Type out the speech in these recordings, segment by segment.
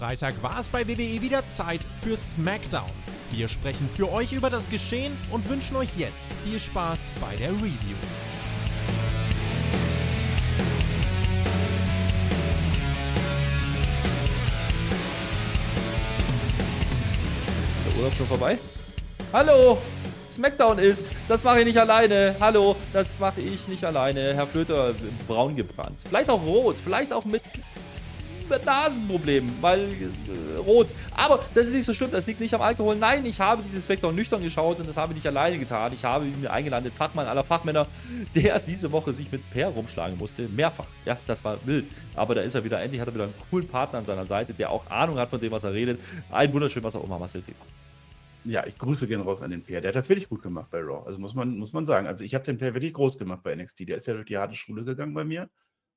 Freitag war es bei WWE wieder Zeit für SmackDown. Wir sprechen für euch über das Geschehen und wünschen euch jetzt viel Spaß bei der Review. Ist der Urlaub schon vorbei? Hallo! Smackdown ist, das mache ich nicht alleine. Hallo, das mache ich nicht alleine. Herr Flöter, braun gebrannt. Vielleicht auch rot, vielleicht auch mit mit Nasenproblemen, weil äh, rot. Aber das ist nicht so schlimm, das liegt nicht am Alkohol. Nein, ich habe dieses Vektor nüchtern geschaut und das habe ich nicht alleine getan. Ich habe mir eingeladen, den Fachmann aller Fachmänner, der diese Woche sich mit Per rumschlagen musste. Mehrfach. Ja, das war wild. Aber da ist er wieder, endlich hat er wieder einen coolen Partner an seiner Seite, der auch Ahnung hat von dem, was er redet. Ein wunderschön, was auch immer, Marcel Thiemann. Ja, ich grüße gehen raus an den Per. Der hat das wirklich gut gemacht bei Raw. Also muss man, muss man sagen. Also ich habe den Per wirklich groß gemacht bei NXT. Der ist ja durch die harte Schule gegangen bei mir.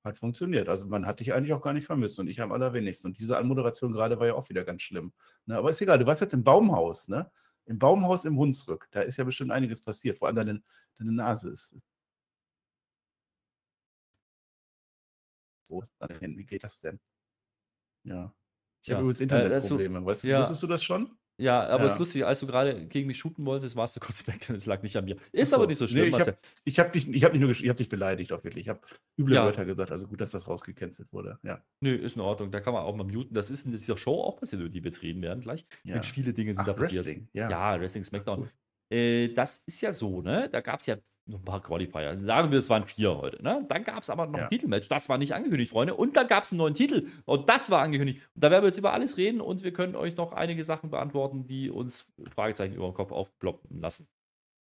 Hat funktioniert. Also man hat dich eigentlich auch gar nicht vermisst und ich am allerwenigsten. Und diese Anmoderation gerade war ja auch wieder ganz schlimm. Ne? Aber ist egal, du warst jetzt im Baumhaus, ne? Im Baumhaus im Hunsrück. Da ist ja bestimmt einiges passiert, vor allem deine, deine Nase ist. So ist deine Hände. Wie geht das denn? Ja. Ich Ja, habe übrigens äh, das so- Internetprobleme. Ja. Wusstest du das schon? Ja, aber es ist Ja. lustig, als du gerade gegen mich shooten wolltest, warst du kurz weg und es lag nicht an mir. Ist so. aber nicht so schlimm, Nee, ich habe ich hab dich, ich hab dich, nur ich hab dich beleidigt, auch wirklich. Ich habe üble Ja. Wörter gesagt. Also gut, dass das rausgecancelt wurde. Ja. Nö, ist in Ordnung. Da kann man auch mal muten. Das ist in dieser Show auch passiert, über die wir jetzt reden werden gleich. ja. Mensch, viele Dinge sind Ach, da passiert. Wrestling. Ja. Ja, Wrestling Smackdown. Cool. Äh, das ist ja so, ne? Da gab es ja noch ein paar Qualifier. Also sagen wir, es waren vier heute, ne? Dann gab es aber noch Ja. ein Titelmatch. Das war nicht angekündigt, Freunde. Und dann gab es einen neuen Titel. Und das war angekündigt. Und da werden wir jetzt über alles reden und wir können euch noch einige Sachen beantworten, die uns Fragezeichen über den Kopf aufploppen lassen.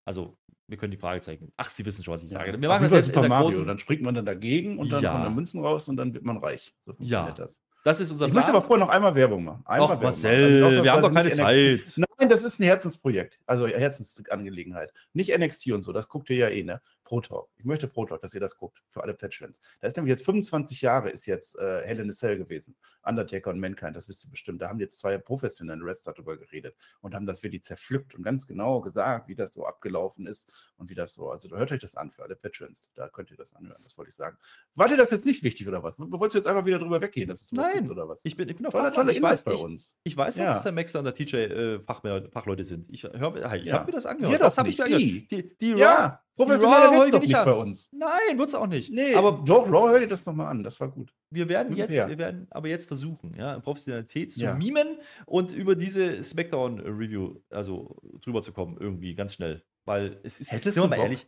Also, wir können die Fragezeichen. Ach, Sie wissen schon, was ich Ja. sage. Wir Auf machen das jetzt in Super der Mario. großen. Dann springt man dann dagegen und dann Ja. kommen da Münzen raus und dann wird man reich. So funktioniert Ja. das. Das ist unser Ich möchte Plan. aber vorher noch einmal Werbung machen. Einmal Ach, Werbung Marcel, machen. Also wir haben doch keine Zeit. Nein, das ist ein Herzensprojekt. Also Herzensangelegenheit. Nicht NXT und so, das guckt ihr ja eh, ne? Pro Talk. Ich möchte Pro Talk, dass ihr das guckt, für alle Fetchfans. Da ist nämlich jetzt 25 Jahre ist jetzt äh, Hell in a Cell gewesen. Undertaker und Mankind, das wisst ihr bestimmt. Da haben jetzt zwei professionelle Wrestler darüber geredet und haben das wirklich zerpflückt und ganz genau gesagt, wie das so abgelaufen ist und wie das so. Also da hört euch das an für alle Veterans. Da könnt ihr das anhören, das wollte ich sagen. War dir das jetzt nicht wichtig oder was? Wolltest du jetzt einfach wieder drüber weggehen, dass es Nein, gibt oder was? Ich bin, ich bin auf tolle ich weiß, bei ich, uns. ich weiß noch, Ja. dass der Maxer und der TJ äh, Fachmänner, Fachleute sind. Ich, hör, ich Ja. habe mir das Wir angehört. doch Das habe ich mir angehört. Die, die Ja, die professioneller Raw wird's doch nicht an. bei uns. Nein, wird es auch nicht. Nee, aber doch, Raw, hör dir das nochmal an, das war gut. wir werden Gut jetzt, fair. wir werden aber jetzt versuchen, ja, Professionalität zu Ja. mimen und über diese Smackdown-Review, also drüber zu kommen, irgendwie ganz schnell. Weil es ist, Hättest sind wir du mal ehrlich,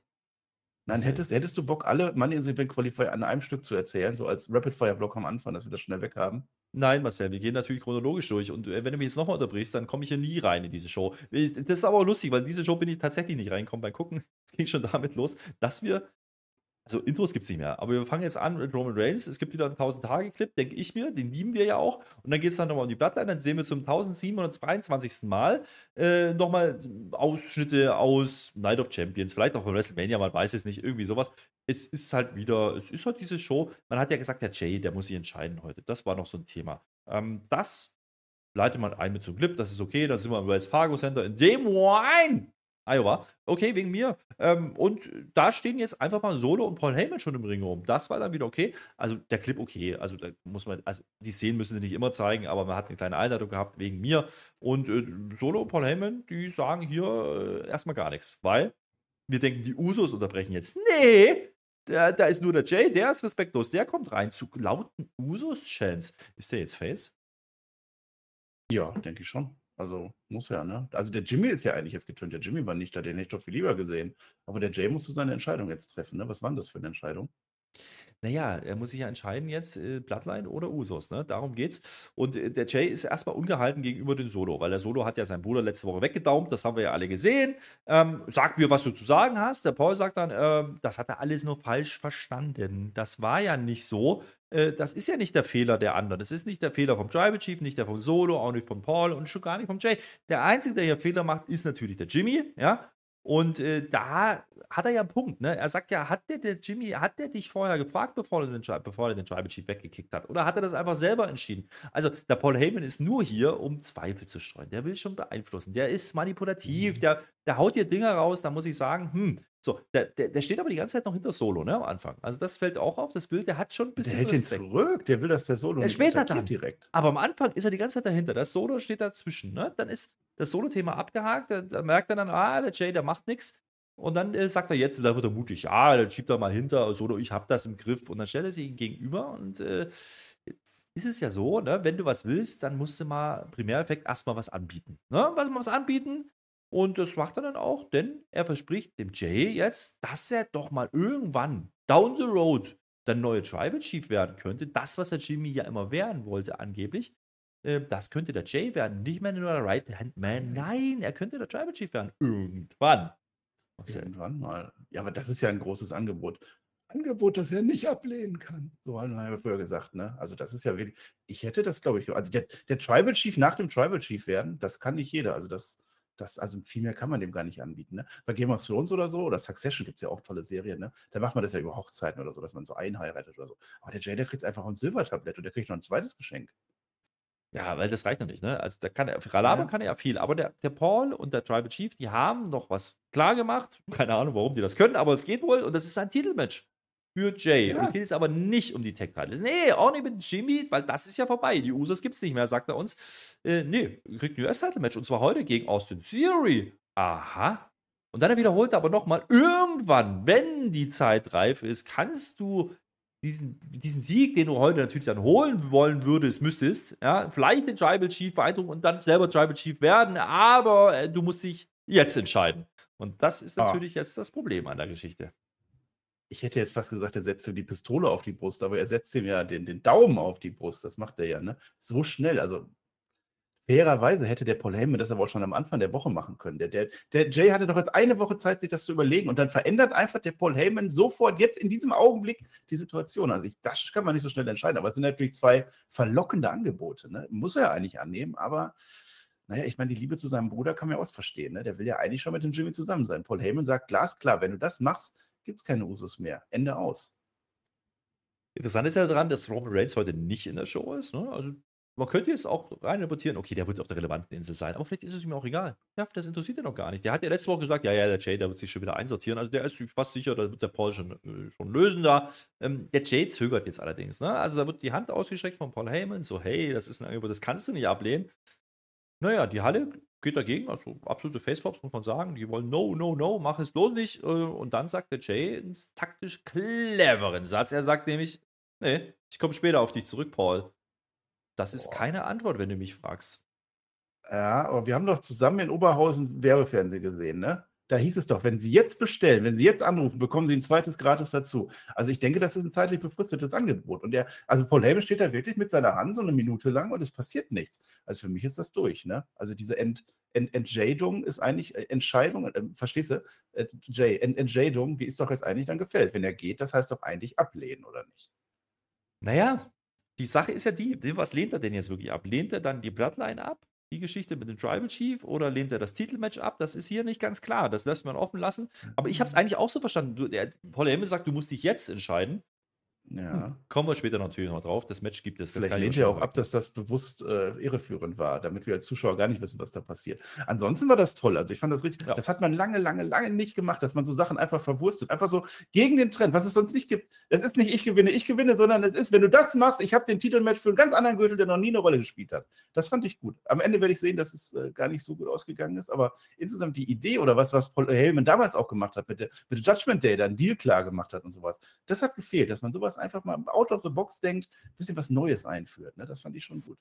Nein, hättest, hättest du Bock, alle Money in the Bank Qualifier an einem Stück zu erzählen, so als Rapid-Fire-Block am Anfang, dass wir das schnell weg haben? Nein, Marcel, wir gehen natürlich chronologisch durch. Und äh, wenn du mich jetzt nochmal unterbrichst, dann komme ich hier nie rein in diese Show. Ich- Das ist aber auch lustig, weil in diese Show bin ich tatsächlich nicht reingekommen beim Gucken. Es ging schon damit los, dass wir. Also Intros gibt es nicht mehr, aber wir fangen jetzt an mit Roman Reigns. Es gibt wieder einen 1000-Tage-Clip, denke ich mir, den lieben wir ja auch. Und dann geht es dann nochmal um die Bloodline, dann sehen wir zum 1722. Mal äh, nochmal Ausschnitte aus Night of Champions, vielleicht auch von WrestleMania, man weiß es nicht, irgendwie sowas. Es ist halt wieder, es ist halt diese Show. Man hat ja gesagt, der Jay, der muss sich entscheiden heute. Das war noch so ein Thema. Ähm, das leitet man ein mit so einem Clip, das ist okay, dann sind wir im Wells Fargo Center in Des Moines, Iowa. Okay, wegen mir. Ähm, und da stehen jetzt einfach mal Solo und Paul Heyman schon im Ring rum. Das war dann wieder okay. Also der Clip okay. Also da muss man, also die Szenen müssen sie nicht immer zeigen, aber man hat eine kleine Einladung gehabt wegen mir. Und äh, Solo und Paul Heyman, die sagen hier äh, erstmal gar nichts, weil wir denken, die Usos unterbrechen jetzt. Nee, da, da ist nur der Jay, der ist respektlos, der kommt rein zu lauten Usos-Chants. Ist der jetzt Face? Ja, denke ich schon. Also muss ja, ne? Also der Jimmy ist ja eigentlich jetzt getönt. Der Jimmy war nicht da, den hätte ich doch viel lieber gesehen. Aber der Jay musste seine Entscheidung jetzt treffen, ne? Was war denn das für eine Entscheidung? Naja, er muss sich ja entscheiden jetzt, äh, Bloodline oder Usos, ne? Darum geht's. Und äh, der Jay ist erstmal ungehalten gegenüber dem Solo, weil der Solo hat ja seinen Bruder letzte Woche weggedaumt, das haben wir ja alle gesehen. Ähm, sag mir, was du zu sagen hast. Der Paul sagt dann, ähm, das hat er alles nur falsch verstanden. Das war ja nicht so. Äh, das ist ja nicht der Fehler der anderen. Das ist nicht der Fehler vom Tribal Chief, nicht der vom Solo, auch nicht von Paul und schon gar nicht vom Jay. Der Einzige, der hier Fehler macht, ist natürlich der Jimmy, ja. Und äh, da hat er ja einen Punkt, ne? Er sagt ja, hat der, der Jimmy, hat der dich vorher gefragt, bevor er den, bevor er den Tribal Chief weggekickt hat? Oder hat er das einfach selber entschieden? Also, der Paul Heyman ist nur hier, um Zweifel zu streuen. Der will schon beeinflussen. Der ist manipulativ, der, der haut hier Dinge raus, da muss ich sagen, hm, So, der, der, der steht aber die ganze Zeit noch hinter Solo, ne, am Anfang. Also das fällt auch auf, das Bild, der hat schon ein Der bisschen hält den Respekt. zurück, der will, dass der Solo Ja, nicht später dann. direkt. Aber am Anfang ist er die ganze Zeit dahinter. Das Solo steht dazwischen. Ne? Dann ist das Solo-Thema abgehakt. Da, da merkt er dann, ah, der Jay, der macht nichts. Und dann äh, sagt er jetzt, da wird er mutig, ja, dann schiebt er mal hinter, Solo, ich hab das im Griff. Und dann stellt er sich ihm gegenüber. Und äh, jetzt ist es ja so, ne? wenn du was willst, dann musst du mal Primäreffekt erstmal was anbieten. Ne? Was, was anbieten. Und das macht er dann auch, denn er verspricht dem Jay jetzt, dass er doch mal irgendwann down the road der neue Tribal Chief werden könnte. Das, was der Jimmy ja immer werden wollte, angeblich. Äh, Das könnte der Jay werden, nicht mehr nur der Right-Hand-Man. Nein, er könnte der Tribal Chief werden. Irgendwann. Marcel. Irgendwann mal. Ja, aber das ist ja ein großes Angebot. Angebot, das er nicht ablehnen kann. So haben wir früher gesagt, ne? Also das ist ja wirklich, ich hätte das, glaube ich, also der, der Tribal Chief nach dem Tribal Chief werden, das kann nicht jeder. Also das, das, also viel mehr kann man dem gar nicht anbieten. Ne? Bei Game of Thrones oder so, oder Succession gibt es ja auch tolle Serien, ne? Da macht man das ja über Hochzeiten oder so, dass man so einheiratet oder so. Aber der Jay, der kriegt einfach ein Silbertablett und der kriegt noch ein zweites Geschenk. Ja, weil das reicht noch nicht, ne? Also da kann er, für Ralaba Ja. kann er ja viel, aber der, der Paul und der Tribal Chief, die haben noch was klar gemacht. Keine Ahnung, warum die das können, aber es geht wohl und das ist ein Titelmatch für Jay. Ja. Und es geht jetzt aber nicht um die Tag Titles. Nee, auch nicht mit Jimmy, weil das ist ja vorbei. Die Usos gibt's nicht mehr, sagt er uns. Äh, nee, kriegt ein US-Title-Match und zwar heute gegen Austin Theory. Aha. Und dann wiederholt er aber nochmal, irgendwann, wenn die Zeit reif ist, kannst du diesen, diesen Sieg, den du heute natürlich dann holen wollen würdest, müsstest, ja, vielleicht den Tribal Chief beeindrucken und dann selber Tribal Chief werden, aber äh, du musst dich jetzt entscheiden. Und das ist Ah. natürlich jetzt das Problem an der Geschichte. Ich hätte jetzt fast gesagt, er setzt ihm die Pistole auf die Brust, aber er setzt ihm ja den, den Daumen auf die Brust. Das macht er ja, ne? So schnell. Also fairerweise hätte der Paul Heyman das aber auch schon am Anfang der Woche machen können. Der, der, der Jay hatte doch jetzt eine Woche Zeit, sich das zu überlegen und dann verändert einfach der Paul Heyman sofort jetzt in diesem Augenblick die Situation. Also ich, das kann man nicht so schnell entscheiden, aber es sind natürlich zwei verlockende Angebote. Ne? Muss er eigentlich annehmen, aber naja, ich meine, die Liebe zu seinem Bruder kann man ja auch verstehen. Ne? Der will ja eigentlich schon mit dem Jimmy zusammen sein. Paul Heyman sagt glasklar, wenn du das machst, gibt es keine Usus mehr. Ende aus. Interessant ist ja daran, dass Roman Reigns heute nicht in der Show ist. Ne? Also man könnte jetzt auch rein interpretieren, okay, der wird auf der relevanten Insel sein, aber vielleicht ist es ihm auch egal. Ja, das interessiert ihn noch gar nicht. Der hat ja letzte Woche gesagt, ja, ja, der Jay, der wird sich schon wieder einsortieren. Also der ist fast sicher, da wird der Paul schon, äh, schon lösen da. Ähm, der Jay zögert jetzt allerdings. Ne? Also da wird die Hand ausgestreckt von Paul Heyman, so, hey, das ist ein Angebot, das kannst du nicht ablehnen. Naja, die Halle geht dagegen, also absolute Facepops, muss man sagen. Die wollen no, no, no, mach es bloß nicht. äh, Und dann sagt der Jay einen taktisch cleveren Satz. Er sagt nämlich, nee, ich komme später auf dich zurück, Paul. Das ist Boah. keine Antwort, wenn du mich fragst. Ja, aber wir haben doch zusammen in Oberhausen Werbefernsehen gesehen, ne? Da hieß es doch, wenn Sie jetzt bestellen, wenn Sie jetzt anrufen, bekommen Sie ein zweites gratis dazu. Also ich denke, das ist ein zeitlich befristetes Angebot. Und der, also Paul Heyman steht da wirklich mit seiner Hand so eine Minute lang und es passiert nichts. Also für mich ist das durch, ne? Also diese Ent, Ent, Entscheidung ist eigentlich, äh, Entscheidung, äh, verstehst du? Äh, Jay, Ent, Entscheidung, die ist doch jetzt eigentlich dann gefällt. Wenn er geht, das heißt doch eigentlich ablehnen, oder nicht? Naja, die Sache ist ja die, was lehnt er denn jetzt wirklich ab? Lehnt er dann die Bloodline ab? Die Geschichte mit dem Tribal Chief oder lehnt er das Titelmatch ab? Das ist hier nicht ganz klar. Das lässt man offen lassen. Aber ich habe es eigentlich auch so verstanden. Du, der, Paul Heyman sagt, du musst dich jetzt entscheiden. Ja. Kommen wir später natürlich noch drauf. Das Match gibt es. Vielleicht lehnt er auch ab, dass das bewusst äh, irreführend war, damit wir als Zuschauer gar nicht wissen, was da passiert. Ansonsten war das toll. Also ich fand das richtig. Ja. Das hat man lange, lange, lange nicht gemacht, dass man so Sachen einfach verwurstet. Einfach so gegen den Trend, was es sonst nicht gibt. Es ist nicht ich gewinne, ich gewinne, sondern es ist, wenn du das machst, ich habe den Titelmatch für einen ganz anderen Gürtel, der noch nie eine Rolle gespielt hat. Das fand ich gut. Am Ende werde ich sehen, dass es äh, gar nicht so gut ausgegangen ist, aber insgesamt die Idee oder was, was Paul Heyman damals auch gemacht hat, mit der, mit der Judgment Day, da einen Deal klar gemacht hat und sowas, das hat gefehlt, dass man sowas einfach mal out of the box denkt, ein bisschen was Neues einführt. Ne? Das fand ich schon gut.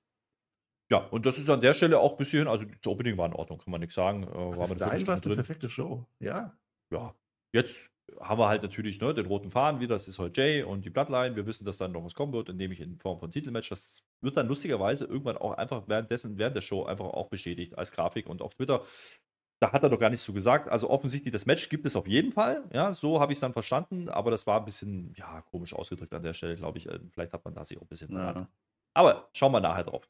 Ja, und das ist an der Stelle auch ein bisschen, also das Opening war in Ordnung, kann man nichts sagen. Äh, war Bis dahin war es eine perfekte Show. Ja. ja, jetzt haben wir halt natürlich ne, den roten Faden wieder, das ist heute Jay und die Bloodline. Wir wissen, dass dann noch was kommen wird, nämlich in Form von Titelmatch. Das wird dann lustigerweise irgendwann auch einfach währenddessen, während der Show einfach auch bestätigt als Grafik und auf Twitter. Da hat er doch gar nichts so gesagt. Also offensichtlich, das Match gibt es auf jeden Fall. Ja, so habe ich es dann verstanden, aber das war ein bisschen, ja, komisch ausgedrückt an der Stelle, glaube ich. Äh, Vielleicht hat man da sich auch ein bisschen ja. Aber schauen wir nachher drauf.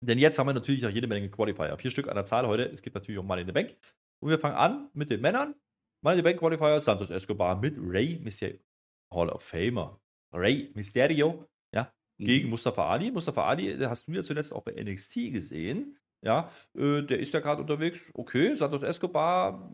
Denn jetzt haben wir natürlich noch jede Menge Qualifier. Vier Stück an der Zahl heute. Es gibt natürlich auch Money in the Bank. Und wir fangen an mit den Männern. Money in the Bank Qualifier Santos Escobar mit Ray Mysterio. Hall of Famer. Ray Mysterio. Ja, Mhm. gegen Mustafa Ali. Mustafa Ali, hast du ja zuletzt auch bei NXT gesehen. Ja, äh, der ist ja gerade unterwegs. Okay, Santos Escobar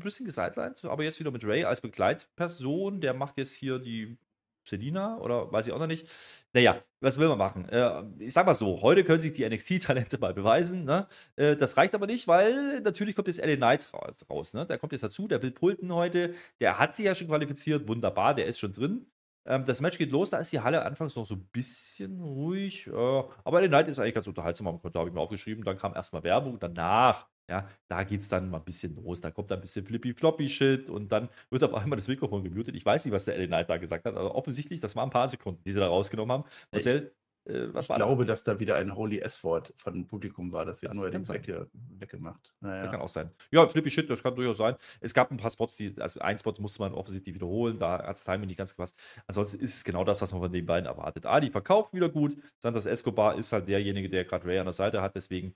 bisschen gesidelined, aber jetzt wieder mit Ray als Begleitperson. Der macht jetzt hier die Selina oder weiß ich auch noch nicht. Naja, was will man machen? Äh, ich sag mal so, heute können sich die NXT-Talente mal beweisen. Ne? Äh, das reicht aber nicht, weil natürlich kommt jetzt LA Knight raus. Ne? Der kommt jetzt dazu, der will pulten heute. Der hat sich ja schon qualifiziert, wunderbar, der ist schon drin. Ähm, das Match geht los, da ist die Halle anfangs noch so ein bisschen ruhig. Äh, aber LA Knight ist eigentlich ganz unterhaltsam am Konto, habe ich mir aufgeschrieben. Dann kam erstmal Werbung, danach ja, da geht es dann mal ein bisschen los. Da kommt dann ein bisschen Flippy-Floppy-Shit und dann wird auf einmal das Mikrofon gemutet. Ich weiß nicht, was der LA Knight da gesagt hat, aber offensichtlich, das waren ein paar Sekunden, die sie da rausgenommen haben. Marcel, äh, was ich war glaube, da? dass da wieder ein Holy S-Wort von dem Publikum war. Das wird das neuerdings weg hier weggemacht. Naja. Das kann auch sein. Ja, Flippy Shit, das kann durchaus sein. Es gab ein paar Spots, die, also ein Spot musste man offensichtlich wiederholen, da hat das Timing nicht ganz gepasst. Ansonsten ist es genau das, was man von den beiden erwartet. Ali verkauft wieder gut. Santos Escobar ist halt derjenige, der gerade Ray an der Seite hat, deswegen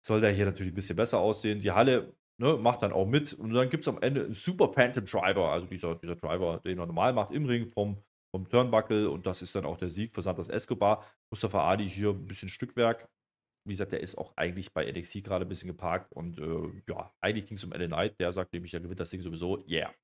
soll der hier natürlich ein bisschen besser aussehen. Die Halle ne, macht dann auch mit und dann gibt es am Ende einen super Phantom Driver, also dieser, dieser Driver, den er normal macht im Ring vom, vom Turnbuckle und das ist dann auch der Sieg für Santos Escobar. Mustafa Adi hier ein bisschen Stückwerk. Wie gesagt, der ist auch eigentlich bei NXT gerade ein bisschen geparkt und äh, ja, eigentlich ging es um LA Knight, der sagt nämlich, er gewinnt das Ding sowieso. Yeah.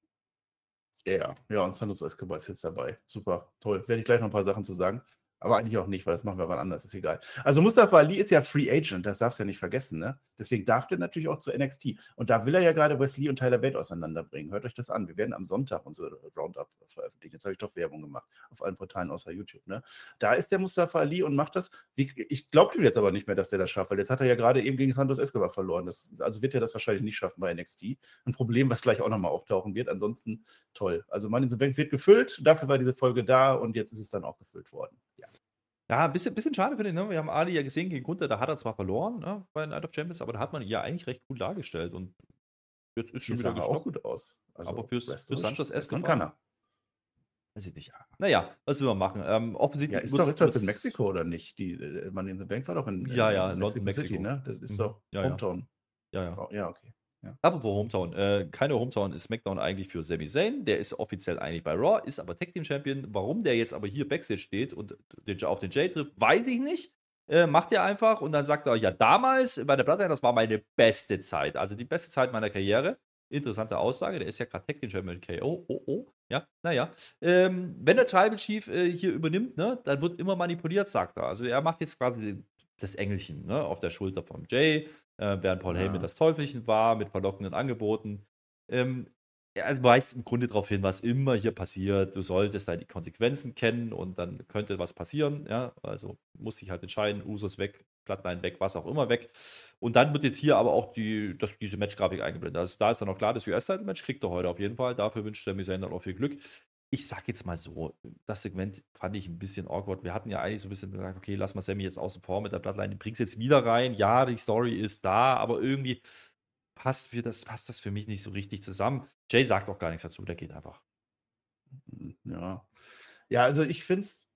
Yeah. ja, und Santos Escobar ist jetzt dabei. Super, toll. Werde ich gleich noch ein paar Sachen zu sagen. Aber eigentlich auch nicht, weil das machen wir wann anders, ist egal. Also Mustafa Ali ist ja Free Agent, das darfst du ja nicht vergessen, ne? Deswegen darf der natürlich auch zu NXT. Und da will er ja gerade Wesley und Tyler Bate auseinanderbringen. Hört euch das an. Wir werden am Sonntag unsere Roundup veröffentlichen. Jetzt habe ich doch Werbung gemacht auf allen Portalen außer YouTube, ne? Da ist der Mustafa Ali und macht das. Ich glaube ihm jetzt aber nicht mehr, dass der das schafft, weil jetzt hat er ja gerade eben gegen Santos Escobar verloren. Das, also wird er das wahrscheinlich nicht schaffen bei NXT. Ein Problem, was gleich auch nochmal auftauchen wird. Ansonsten toll. Also Mann in the Bank wird gefüllt. Dafür war diese Folge da und jetzt ist es dann auch gefüllt worden. Ja. Ein bisschen, bisschen schade für den, ne? Wir haben Ali ja gesehen gegen Gunther, da hat er zwar verloren ne, bei Night of Champions, aber da hat man ihn ja eigentlich recht gut dargestellt und jetzt ist schon wieder auch gut aus. Also aber fürs, für Santos Escobar kann er. Weiß ich nicht. Ja. Naja, was will man machen? Ähm, offensichtlich. Ja, ist doch ist das in Mexiko oder nicht? Die, äh, Money in the Bank war doch in, ja, ja, in Mexico, Mexiko. City, ne? Das ist mhm. doch ja, Hometown. Ja, ja. Ja, okay. Ja. Apropos Hometown. Äh, keine Hometown ist SmackDown eigentlich für Sami Zayn. Der ist offiziell eigentlich bei Raw, ist aber Tag Team Champion. Warum der jetzt aber hier Backstage steht und den, auf den Jay trifft, weiß ich nicht. Äh, macht er einfach und dann sagt er, ja, damals bei der Bloodline, das war meine beste Zeit. Also die beste Zeit meiner Karriere. Interessante Aussage. Der ist ja gerade Tag Team Champion KO. Oh, oh. Ja, naja. Ähm, wenn der Tribal Chief äh, hier übernimmt, ne, dann wird immer manipuliert, sagt er. Also er macht jetzt quasi das Engelchen ne, auf der Schulter von Jay äh, während Paul ja. Heyman das Teufelchen war mit verlockenden Angeboten. Ähm, also weist im Grunde darauf hin, was immer hier passiert. Du solltest da die Konsequenzen kennen und dann könnte was passieren. Ja, also muss sich halt entscheiden, Usos weg, Plattline weg, was auch immer weg. Und dann wird jetzt hier aber auch die, das, diese Matchgrafik eingeblendet. Also da ist dann auch klar, das US-Title-Match kriegt er heute auf jeden Fall. Dafür wünscht er mir dann auch viel Glück ich sag jetzt mal so, das Segment fand ich ein bisschen awkward. Wir hatten ja eigentlich so ein bisschen gesagt, okay, lass mal Sammy jetzt außen vor mit der Bloodline, bring's jetzt wieder rein. Ja, die Story ist da, aber irgendwie passt, für das, passt das für mich nicht so richtig zusammen. Jay sagt auch gar nichts dazu, der geht einfach. Ja. Ja, also ich finde es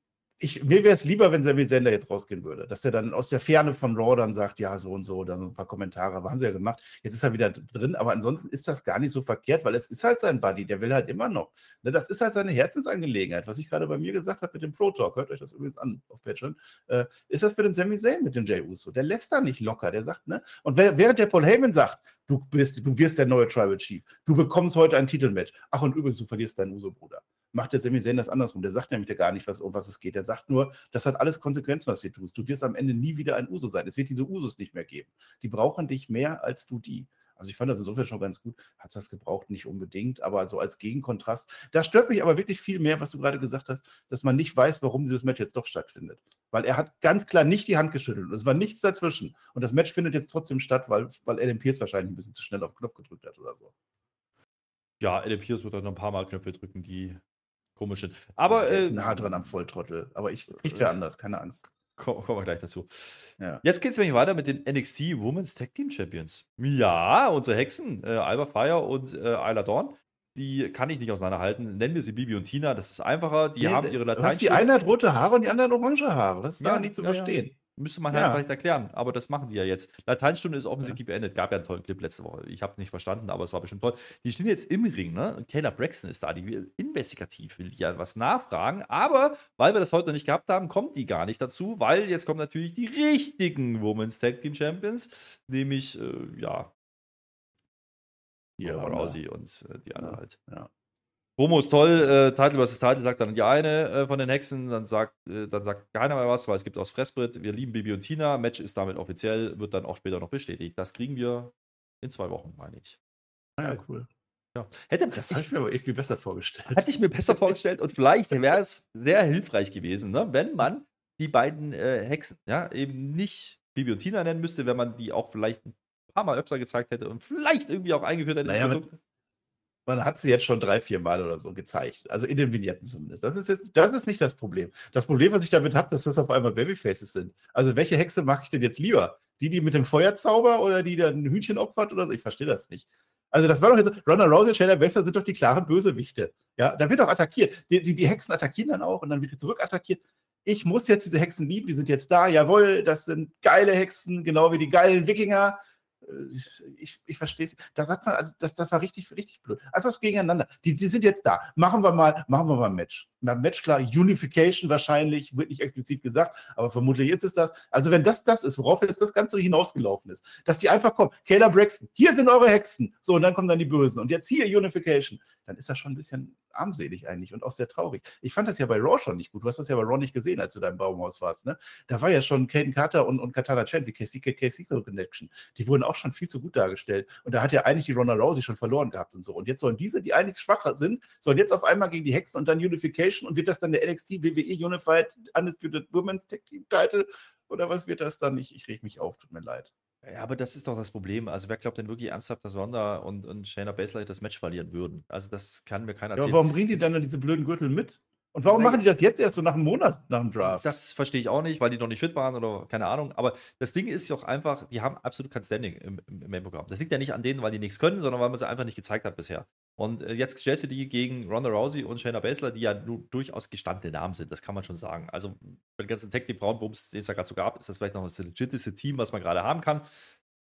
ich, mir wäre es lieber, wenn Sammy Sender jetzt rausgehen würde, dass er dann aus der Ferne von Raw dann sagt, ja, so und so, dann so ein paar Kommentare, aber haben sie ja gemacht. Jetzt ist er wieder drin, aber ansonsten ist das gar nicht so verkehrt, weil es ist halt sein Buddy, der will halt immer noch. Ne, das ist halt seine Herzensangelegenheit, was ich gerade bei mir gesagt habe mit dem Pro Talk, hört euch das übrigens an auf Patreon, äh, ist das mit dem Sammy Zayn, mit dem Jay Uso. Der lässt da nicht locker, der sagt, ne? Und während der Paul Heyman sagt, du bist, du wirst der neue Tribal Chief, du bekommst heute ein Titelmatch, ach und übrigens, du verlierst deinen Uso-Bruder macht der Sami Zayn das andersrum. Der sagt nämlich gar nicht, was, um was es geht. Der sagt nur, das hat alles Konsequenzen, was du tust. Du wirst am Ende nie wieder ein Uso sein. Es wird diese Usos nicht mehr geben. Die brauchen dich mehr als du die. Also ich fand das insofern schon ganz gut. Hat es das gebraucht? Nicht unbedingt, aber so als Gegenkontrast. Da stört mich aber wirklich viel mehr, was du gerade gesagt hast, dass man nicht weiß, warum dieses Match jetzt doch stattfindet. Weil er hat ganz klar nicht die Hand geschüttelt und es war nichts dazwischen. Und das Match findet jetzt trotzdem statt, weil, weil Adam Pierce wahrscheinlich ein bisschen zu schnell auf den Knopf gedrückt hat oder so. Ja, Adam Pierce wird auch noch ein paar Mal Knöpfe drücken, die komisch sind. Aber. Ja, äh, nah dran am Volltrottel. Aber ich krieg wer anders, keine Angst. Kommen wir gleich dazu. Ja. Jetzt geht es nämlich weiter mit den NXT Women's Tag Team Champions. Ja, unsere Hexen, äh, Alba Fire und äh, Isla Dawn. Die kann ich nicht auseinanderhalten. Nennen wir sie Bibi und Tina. Das ist einfacher. Die nee, haben ihre Latein. Die eine hat rote Haare und die andere orange Haare. Das ist ja, da nicht zu verstehen. Müsste man halt ja. vielleicht erklären, aber das machen die ja jetzt. Lateinstunde ist offensichtlich ja. beendet. Gab ja einen tollen Clip letzte Woche. Ich habe nicht verstanden, aber es war bestimmt toll. Die stehen jetzt im Ring, ne? Und Taylor Braxton ist da. Die will investigativ, will die ja was nachfragen. Aber weil wir das heute noch nicht gehabt haben, kommt die gar nicht dazu, weil jetzt kommen natürlich die richtigen Women's Tag Team Champions. Nämlich, äh, ja, Hier. Rousey und äh, die andere Ja, halt. ja. Promo ist toll, äh, Title vs. Title sagt dann die eine äh, von den Hexen, dann sagt, äh, dann sagt keiner mehr was, weil es gibt auch das Fressbrett. Wir lieben Bibi und Tina. Match ist damit offiziell, wird dann auch später noch bestätigt. Das kriegen wir in zwei Wochen, meine ich. Ah, ja, cool. Ja. Hätte, Das ich, habe ich mir aber irgendwie besser vorgestellt. hatte ich mir besser vorgestellt und vielleicht wäre es sehr hilfreich gewesen, ne, wenn man die beiden äh, Hexen ja, eben nicht Bibi und Tina nennen müsste, wenn man die auch vielleicht ein paar Mal öfter gezeigt hätte und vielleicht irgendwie auch eingeführt hätte Naja, Produkt. Man hat sie jetzt schon drei, vier Mal oder so gezeigt. Also in den Vignetten zumindest. Das ist, jetzt, das ist nicht das Problem. Das Problem, was ich damit habe, dass das auf einmal Babyfaces sind. Also welche Hexe mache ich denn jetzt lieber? Die, die mit dem Feuerzauber oder die dann ein Hühnchen opfert oder so? Ich verstehe das nicht. Also das war doch jetzt, Ronda Rousey und Shayna Baszler sind doch die klaren Bösewichte. Ja, da wird doch attackiert. Die, die, die Hexen attackieren dann auch und dann wird zurück attackiert. Ich muss jetzt diese Hexen lieben, die sind jetzt da. Jawohl, das sind geile Hexen, genau wie die geilen Wikinger. Ich, ich, verstehe es. Da sagt man, also das, das war richtig, richtig blöd. Einfach gegeneinander. Die, die sind jetzt da. Machen wir mal, machen wir mal ein Match. Na, Match klar, Unification wahrscheinlich, wird nicht explizit gesagt, aber vermutlich ist es das. Also wenn das das ist, worauf jetzt das Ganze hinausgelaufen ist, dass die einfach kommen, Kayla Braxton, hier sind eure Hexen. So, und dann kommen dann die Bösen. Und jetzt hier Unification. Dann ist das schon ein bisschen armselig eigentlich und auch sehr traurig. Ich fand das ja bei Raw schon nicht gut. Du hast das ja bei Raw nicht gesehen, als du da im Baumhaus warst. Ne? Da war ja schon Caden Carter und, und Katana Chance, die KC Connection. Die wurden auch schon viel zu gut dargestellt. Und da hat ja eigentlich die Ronda Rousey schon verloren gehabt und so. Und jetzt sollen diese, die eigentlich schwacher sind, sollen jetzt auf einmal gegen die Hexen und dann Unification und wird das dann der NXT WWE Unified Undisputed Women's Tag Team Title oder was wird das dann? Ich, ich reg mich auf, tut mir leid. Ja, aber das ist doch das Problem. Also, wer glaubt denn wirklich ernsthaft, dass Ronda und, und Shayna Baszler das Match verlieren würden? Also, das kann mir keiner Ja, aber erzählen. warum bringen die dann diese blöden Gürtel mit? Und warum machen die das jetzt erst so nach einem Monat nach dem Draft? Das verstehe ich auch nicht, weil die noch nicht fit waren oder keine Ahnung. Aber das Ding ist doch einfach, die haben absolut kein Standing im, im, im Main-Programm. Das liegt ja nicht an denen, weil die nichts können, sondern weil man sie einfach nicht gezeigt hat bisher. Und äh, jetzt stellst du die gegen Ronda Rousey und Shayna Baszler, die ja nur durchaus gestandene Namen sind, das kann man schon sagen. Also, bei den ganzen Tag Team Frauenbums, den es da gerade so gab, ist das vielleicht noch das legiteste Team, was man gerade haben kann.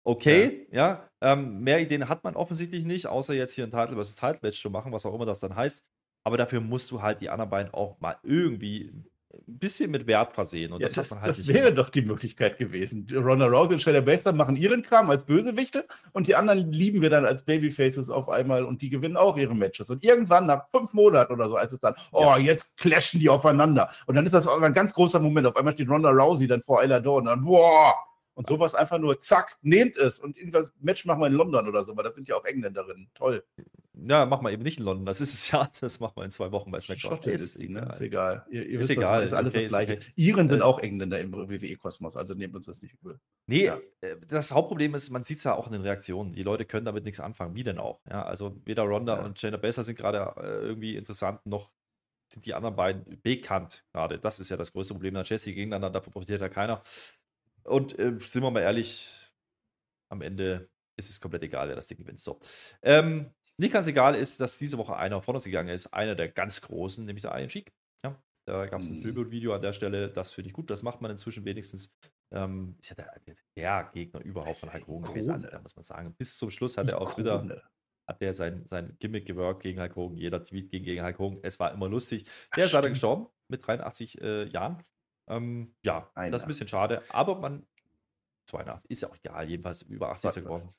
Okay, ja, ähm, mehr Ideen hat man offensichtlich nicht, außer jetzt hier ein Title vs. Title Match zu machen, was auch immer das dann heißt. Aber dafür musst du halt die anderen beiden auch mal irgendwie ein bisschen mit Wert versehen. Und Ja, das, das, halt das wäre immer. doch die Möglichkeit gewesen. Ronda Rousey und Shayna Baszler machen ihren Kram als Bösewichte und die anderen lieben wir dann als Babyfaces auf einmal und die gewinnen auch ihre Matches. Und irgendwann nach fünf Monaten oder so, als es dann, oh, Ja. jetzt clashen die aufeinander. Und dann ist das auch ein ganz großer Moment. Auf einmal steht Ronda Rousey dann vor Ayla Dawn und dann, boah! Und sowas einfach nur, zack, nehmt es und irgendwas Match machen wir in London oder so, weil das sind ja auch Engländerinnen. Toll. Ja, machen wir eben nicht in London. Das ist es ja. Das machen wir in zwei Wochen bei SmackDown. Schottland ist sie, ne? egal. Ist egal. Ihr, ihr Ist wisst, egal. ist alles Okay, das ist Gleiche. okay. Iren sind Äh, auch Engländer im WWE-Kosmos, also nehmt uns das nicht übel. Nee, Ja. äh, das Hauptproblem ist, man sieht es ja auch in den Reaktionen. Die Leute können damit nichts anfangen. Wie denn auch? Ja, also weder Ronda Ja. und Shayna Baszler sind gerade äh, irgendwie interessant, noch sind die anderen beiden bekannt gerade. Das ist ja das größte Problem. Dann Jesse gegeneinander, davon profitiert ja keiner. Und äh, sind wir mal ehrlich, am Ende ist es komplett egal, wer das Ding gewinnt. So. Ähm, nicht ganz egal ist, dass diese Woche einer von uns gegangen ist, einer der ganz großen, nämlich der Iron Sheik. Ja, da gab es ein Mhm. Tribute-Video an der Stelle, das finde ich gut, das macht man inzwischen wenigstens. Ähm, ist ja der, der Gegner überhaupt von Hulk Hogan gewesen, also, da muss man sagen. Bis zum Schluss hat er auf Twitter hat der sein, sein Gimmick gewirkt gegen Hulk Hogan. Jeder Tweet ging gegen Hulk Hogan. Es war immer lustig. Der ist leider gestorben mit 83 äh, Jahren. Ähm, ja, das ist ein bisschen 81. schade. Aber man, 82, ist ja auch egal. Jedenfalls über 80 ist er 82. geworden.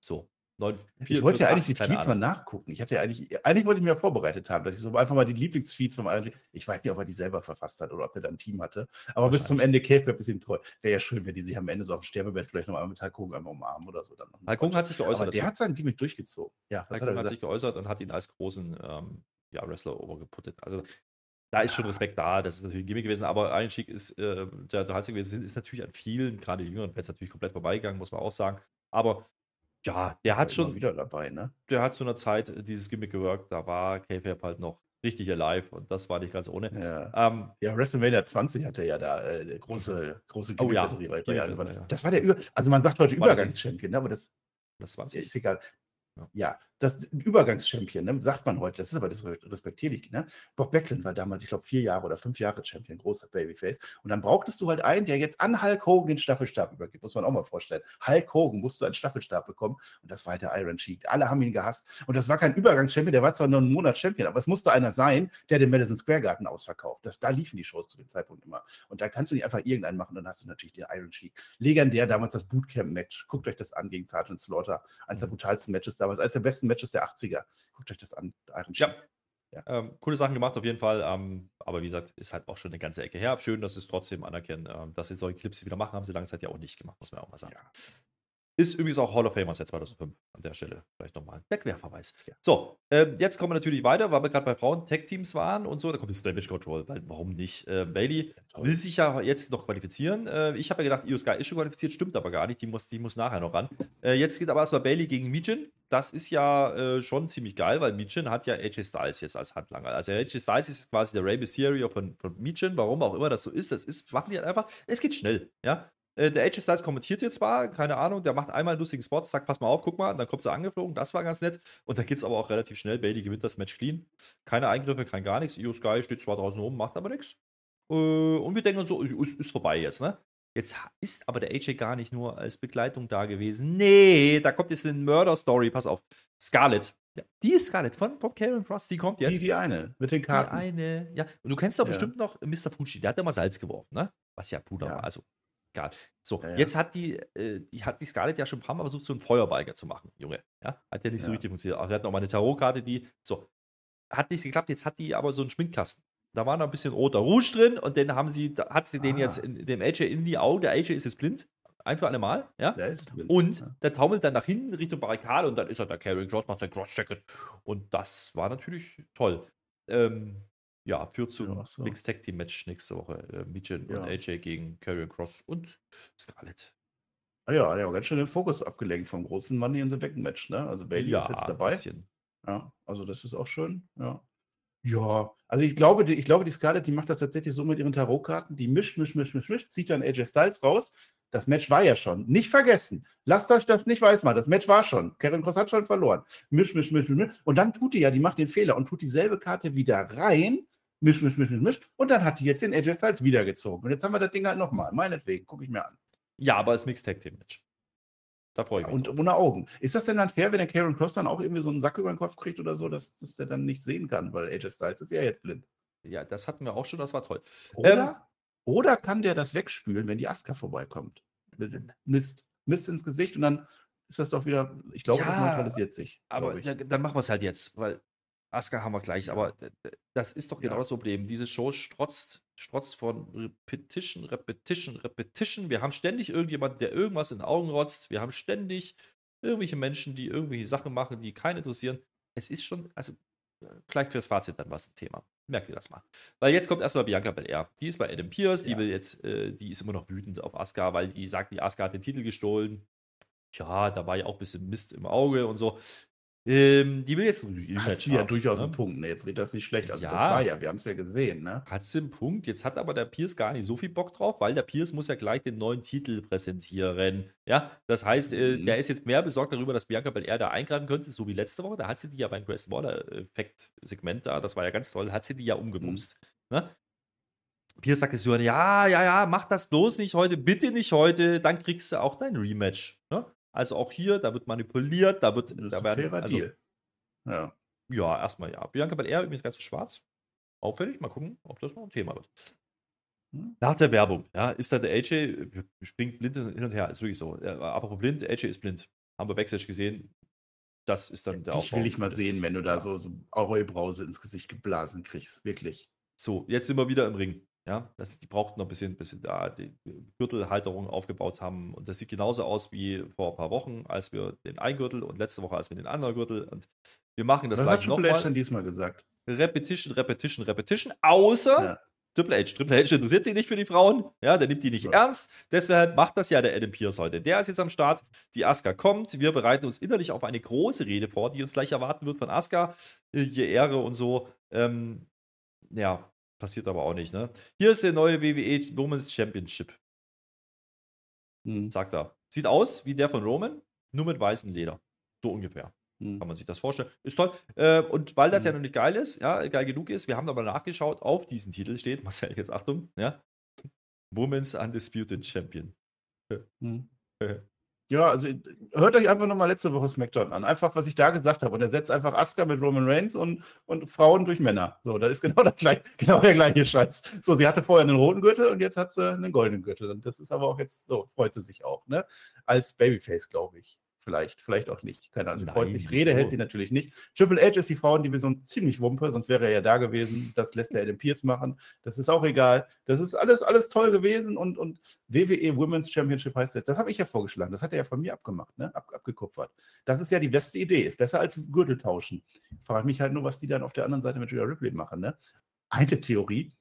So. 9, Ich wollte ja eigentlich die Tweets mal nachgucken. Ich hatte ja eigentlich, eigentlich wollte ich mir vorbereitet haben, dass ich so einfach mal die Lieblingstweets vom Iron Ich weiß nicht, ob er die selber verfasst hat oder ob er da ein Team hatte. Aber bis zum Ende Cave Web ist ihm treu. Wäre ja schön, wenn die sich am Ende so auf dem Sterbebett vielleicht nochmal mit Hogan einmal umarmen oder so. Dann Hogan hat sich geäußert Aber der dazu. hat sein Gimmick durchgezogen. Ja, was hat er hat sich geäußert und hat ihn als großen ähm, ja, Wrestler obergeputtet. Also da ist schon Respekt da, das ist natürlich ein Gimmick gewesen, aber Iron Sheik ist äh, der, der Halsig gewesen, ist natürlich an vielen, gerade jüngeren Fans natürlich komplett vorbeigegangen, muss man auch sagen. Aber ja, der hat Immer schon, wieder dabei, ne? der hat zu einer Zeit äh, dieses Gimmick gewirkt, da war K-Fab halt noch richtig alive und das war nicht ganz ohne. Ja. Ähm, Ja, WrestleMania 20 hatte ja da äh, eine große, große Oh ja, Gimmick- irgendwann- ja. Das war der, Über also man sagt heute Übergangschampion, ne? aber das das 20. ist egal. Ja. Das Übergangschampion, ne, sagt man heute, das ist aber das respektierlich, ne? Bob Backlund war damals, ich glaube, vier Jahre oder fünf Jahre Champion, großer Babyface. Und dann brauchtest du halt einen, der jetzt an Hulk Hogan den Staffelstab übergibt, muss man auch mal vorstellen. Hulk Hogan musste einen Staffelstab bekommen und das war halt der Iron Sheik. Alle haben ihn gehasst. Und das war kein Übergangschampion, der war zwar nur einen Monat Champion, aber es musste einer sein, der den Madison Square Garden ausverkauft. Das, da liefen die Shows zu dem Zeitpunkt immer. Und da kannst du nicht einfach irgendeinen machen, dann hast du natürlich den Iron Sheik. Legendär damals das Bootcamp-Match. Guckt euch das an gegen Sergeant Slaughter. Eines der brutalsten Matches damals, eines der besten Matches der 80er. Guckt euch das an, Iron Sheik. Ja. Ja. Ähm, coole Sachen gemacht auf jeden Fall, ähm, aber wie gesagt, ist halt auch schon eine ganze Ecke her. Schön, dass sie es trotzdem anerkennen, ähm, dass sie solche Clips wieder machen, haben sie lange Zeit ja auch nicht gemacht, muss man auch mal sagen. Ja. Ist übrigens auch Hall of Famer seit 2005 an der Stelle. Vielleicht nochmal der Querverweis. Ja. So, ähm, jetzt kommen wir natürlich weiter, weil wir gerade bei Frauen-Tech-Teams waren und so. Da kommt das Damage Control, weil warum nicht? Äh, Bailey will sich ja jetzt noch qualifizieren. Äh, ich habe ja gedacht, Io Sky ist schon qualifiziert, stimmt aber gar nicht. Die muss, die muss nachher noch ran. Äh, jetzt geht aber erstmal Bailey gegen Mijin. Das ist ja äh, schon ziemlich geil, weil Mijin hat ja AJ Styles jetzt als Handlanger. Also AJ Styles ist quasi der Rey Mysterio von, von Mijin. Warum auch immer das so ist, das ist, machen die halt einfach. Es geht schnell, ja. Äh, der AJ Styles kommentiert jetzt zwar, keine Ahnung, der macht einmal einen lustigen Spot, sagt, pass mal auf, guck mal, und dann kommt sie angeflogen, das war ganz nett. Und dann geht es aber auch relativ schnell. Bailey gewinnt das Match clean. Keine Eingriffe, kein gar nichts. Io Sky steht zwar draußen oben, macht aber nichts. Äh, und wir denken so, ist, ist vorbei jetzt, ne? Jetzt ist aber der AJ gar nicht nur als Begleitung da gewesen. Nee, da kommt jetzt eine Murder-Story, pass auf. Scarlett. Ja, die ist Scarlett von, von Karen Cross, die kommt jetzt. Die, die eine, mit den Karten. Die eine, ja. Und du kennst doch ja. bestimmt noch Mr. Fuji, der hat ja mal Salz geworfen, ne? Was ja Puder ja. war. Also egal. So, ja, ja. jetzt hat die, äh, die hat die Scarlett ja schon ein paar Mal versucht, so einen Feuerbeiger zu machen, Junge. Ja, hat ja nicht ja. so richtig funktioniert. Auch er hat noch mal eine Tarotkarte, die, so, hat nicht geklappt. Jetzt hat die aber so einen Schminkkasten. Da war noch ein bisschen roter Rouge drin und dann haben sie, hat sie ah. den jetzt in, dem AJ in die Augen. Der AJ ist jetzt blind. Ein für alle Mal, ja. Blind, und ja. der taumelt dann nach hinten Richtung Barrikade und dann ist er da Carrying Cross, macht sein Cross-Checket. Und das war natürlich toll. Ähm, ja, führt zum ja, so. Mixed Tag Team Match nächste Woche. Äh, Mijin ja. und AJ gegen Karrion Cross und Scarlett. Ah ja, ja, ganz schön den Fokus abgelenkt vom großen Money in the Bank Match, ne? Also Bailey ja, ist jetzt dabei. Bisschen. Ja, also das ist auch schön, ja. Ja, also ich glaube, die, ich glaube, die Scarlett, die macht das tatsächlich so mit ihren Tarotkarten. Die mischt, mischt, mischt, mischt, mischt, zieht dann AJ Styles raus. Das Match war ja schon. Nicht vergessen. Lasst euch das nicht weiß mal. Das Match war schon. Karen Cross hat schon verloren. Misch, misch, misch, misch. Und dann tut die ja, die macht den Fehler und tut dieselbe Karte wieder rein misch, misch, misch, misch. Und dann hat die jetzt den Edge Styles wiedergezogen. Und jetzt haben wir das Ding halt nochmal. Meinetwegen, gucke ich mir an. Ja, aber es Mixed Tag Team Match. Da freue ich mich. Und drauf. ohne Augen. Ist das denn dann fair, wenn der Karen Cross dann auch irgendwie so einen Sack über den Kopf kriegt oder so, dass, dass der dann nicht sehen kann, weil AJ Styles ist ja jetzt blind. Ja, das hatten wir auch schon, das war toll. Oder, ähm, oder kann der das wegspülen, wenn die Aska vorbeikommt? Mist, Mist ins Gesicht und dann ist das doch wieder, ich glaube, ja, das neutralisiert sich. Aber ja, dann machen wir es halt jetzt, weil Asuka haben wir gleich, aber das ist doch genau ja. das Problem. Diese Show strotzt, strotzt von Repetition, Repetition, Repetition. Wir haben ständig irgendjemanden, der irgendwas in den Augen rotzt. Wir haben ständig irgendwelche Menschen, die irgendwelche Sachen machen, die keinen interessieren. Es ist schon, also vielleicht fürs Fazit dann was ein Thema. Merkt ihr das mal. Weil jetzt kommt erstmal Bianca Belair. Die ist bei Adam Pierce, die ja. will jetzt, äh, die ist immer noch wütend auf Asuka, weil die sagt, die Asuka hat den Titel gestohlen. Ja, da war ja auch ein bisschen Mist im Auge und so. Ähm, die will jetzt ein Rematch Hat sie ja durchaus ne? einen Punkt. Ne? Jetzt redet das nicht schlecht. Also, ja, das war ja, wir haben es ja gesehen. Ne? Hat sie einen Punkt. Jetzt hat aber der Pierce gar nicht so viel Bock drauf, weil der Pierce muss ja gleich den neuen Titel präsentieren. Ja, das heißt, äh, mhm. der ist jetzt mehr besorgt darüber, dass Bianca Belair da eingreifen könnte, so wie letzte Woche. Da hat sie die ja beim Grace Waller-Effekt-Segment da, das war ja ganz toll, hat sie die ja umgebumst. Mhm. Ne? Pierce sagt es ja, ja, ja, mach das bloß nicht heute, bitte nicht heute, dann kriegst du auch dein Rematch. Ne? Also auch hier, da wird manipuliert, da wird. Das da ist werden, also, Deal. Ja. Ja, erstmal ja. Bianca Belair übrigens ganz schwarz. Auffällig, mal gucken, ob das noch ein Thema wird. Hm? Nach der Werbung, ja, ist da der AJ, springt blind hin und her, ist wirklich so. apropos blind, AJ ist blind. Haben wir Backstage gesehen. Das ist dann der Aufbau. Ich will ich mal sehen, wenn du da so, so Rollbrause ins Gesicht geblasen kriegst. Wirklich. So, jetzt sind wir wieder im Ring. Ja, das, die brauchten noch ein bisschen, bisschen da die Gürtelhalterung aufgebaut haben. Und das sieht genauso aus wie vor ein paar Wochen, als wir den einen Gürtel und letzte Woche, als wir den anderen Gürtel. Und wir machen das Was gleich nochmal. Was hat Triple H diesmal gesagt? Repetition, Repetition, Repetition. Außer ja. Triple H. Triple H interessiert sich nicht für die Frauen. Ja, der nimmt die nicht ja. ernst. Deshalb macht das ja der Adam Pierce heute. Der ist jetzt am Start. Die Asuka kommt. Wir bereiten uns innerlich auf eine große Rede vor, die uns gleich erwarten wird von Asuka. Je Ehre und so. Ähm, ja, Passiert aber auch nicht, ne? Hier ist der neue WWE Women's Championship. Mhm. Sagt er. Sieht aus wie der von Roman, nur mit weißem Leder. So ungefähr. Kann man sich das vorstellen. Ist toll. Äh, und weil das ja noch nicht geil ist, ja, geil genug ist, wir haben aber nachgeschaut, auf diesem Titel steht, Marcel, jetzt Achtung, ja, Women's Undisputed Champion. Hm. Ja, also hört euch einfach nochmal letzte Woche SmackDown an. Einfach, was ich da gesagt habe. Und er setzt einfach Asuka mit Roman Reigns und, und Frauen durch Männer. So, das ist genau, das gleich, genau der gleiche Scheiß. So, sie hatte vorher einen roten Gürtel und jetzt hat sie einen goldenen Gürtel. Und das ist aber auch jetzt so, freut sie sich auch, ne? Als Babyface, glaube ich. Vielleicht, vielleicht auch nicht. Keine Ahnung. Sie freut sich. Rede wieso? hält sie natürlich nicht. Triple H ist die Frauendivision ziemlich Wumpe, sonst wäre er ja da gewesen. Das lässt er Adam Pierce machen. Das ist auch egal. Das ist alles, alles toll gewesen und, und WWE Women's Championship heißt jetzt. Das habe ich ja vorgeschlagen. Das hat er ja von mir abgemacht, ne? Ab, abgekupfert. Das ist ja die beste Idee. Ist besser als Gürtel tauschen. Jetzt frage ich mich halt nur, was die dann auf der anderen Seite mit Rhea Ripley machen, ne? Eine Theorie,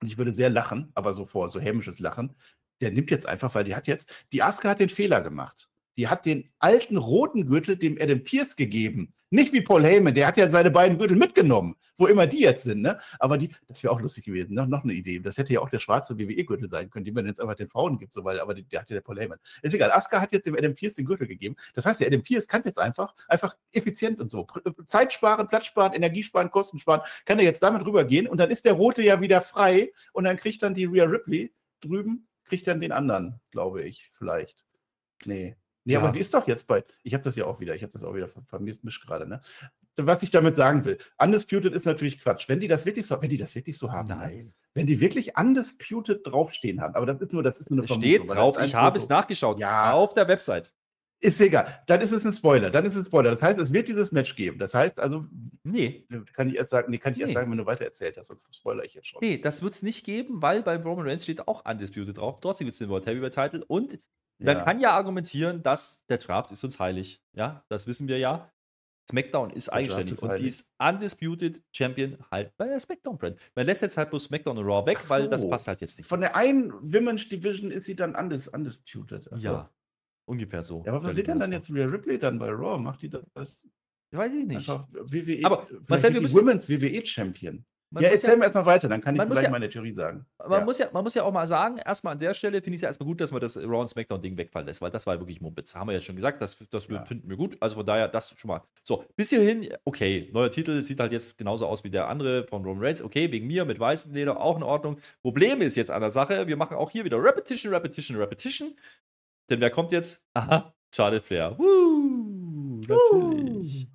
und ich würde sehr lachen, aber so vor, so hämisches Lachen, der nimmt jetzt einfach, weil die hat jetzt, die Asuka hat den Fehler gemacht. Die hat den alten roten Gürtel dem Adam Pierce gegeben. Nicht wie Paul Heyman, der hat ja seine beiden Gürtel mitgenommen, wo immer die jetzt sind, ne? Aber die, das wäre auch lustig gewesen, ne? noch eine Idee. Das hätte ja auch der schwarze WWE-Gürtel sein können, den man jetzt einfach den Frauen gibt, so, weil, aber der hat ja der Paul Heyman. Ist egal, Asuka hat jetzt dem Adam Pierce den Gürtel gegeben. Das heißt, der Adam Pierce kann jetzt einfach, einfach effizient und so, pr- Zeit sparen, Platz sparen, Energie sparen, Kosten sparen, kann er jetzt damit rübergehen und dann ist der rote ja wieder frei und dann kriegt dann die Rhea Ripley drüben, kriegt dann den anderen, glaube ich, vielleicht. Nee. Nee, Ja. aber die ist doch jetzt bei. Ich habe das ja auch wieder, ich habe das auch wieder ver- vermischt gerade, ne? Was ich damit sagen will, Undisputed ist natürlich Quatsch. Wenn die das wirklich so, wenn die das wirklich so haben, ne? wenn die wirklich Undisputed draufstehen haben, aber das ist nur, das ist nur eine Es steht drauf, ich habe es nachgeschaut. Ja. Auf der Website. Ist egal. Dann ist es ein Spoiler. Dann ist es ein Spoiler. Das heißt, es wird dieses Match geben. Das heißt also, Nee. kann ich erst sagen, nee, kann ich erst Nee. sagen, wenn du weiter erzählt hast, sonst spoiler ich jetzt schon. Nee, das wird es nicht geben, weil bei Roman Reigns steht auch Undisputed drauf. Trotzdem gibt es den World Heavyweight Title und man Ja. kann ja argumentieren, dass der Draft ist uns heilig. Ja, das wissen wir ja. SmackDown ist eigenständig ist und heilig. die ist Undisputed Champion halt bei der SmackDown-Brand. Man lässt jetzt halt bloß SmackDown und Raw weg, Ach weil das so. passt halt jetzt nicht. Von der einen Women's Division ist sie dann undis undisputed. Ach so. Ja, ungefähr so. Ja, aber was wird denn dann jetzt Rhea Ripley dann bei Raw? Macht die das. Weiß ich nicht. WWE? Aber, vielleicht wir die müssen- Women's WWE Champion. Man ja, erzähl mir erstmal weiter, dann kann ich gleich ja- meine Theorie sagen. Man, ja. muss ja, man muss ja auch mal sagen, erstmal an der Stelle finde ich es ja erstmal gut, dass man das Raw und SmackDown-Ding wegfallen lässt, weil das war wirklich Mumpitz. Haben wir ja schon gesagt, das, das Ja. finden wir gut. Also von daher, das schon mal. So, bis hierhin, okay, neuer Titel, sieht halt jetzt genauso aus wie der andere von Roman Reigns. Okay, wegen mir mit weißem Leder, auch in Ordnung. Problem ist jetzt an der Sache, wir machen auch hier wieder Repetition, Repetition, Repetition. Denn wer kommt jetzt? Aha, Charlotte Flair. Woo, natürlich.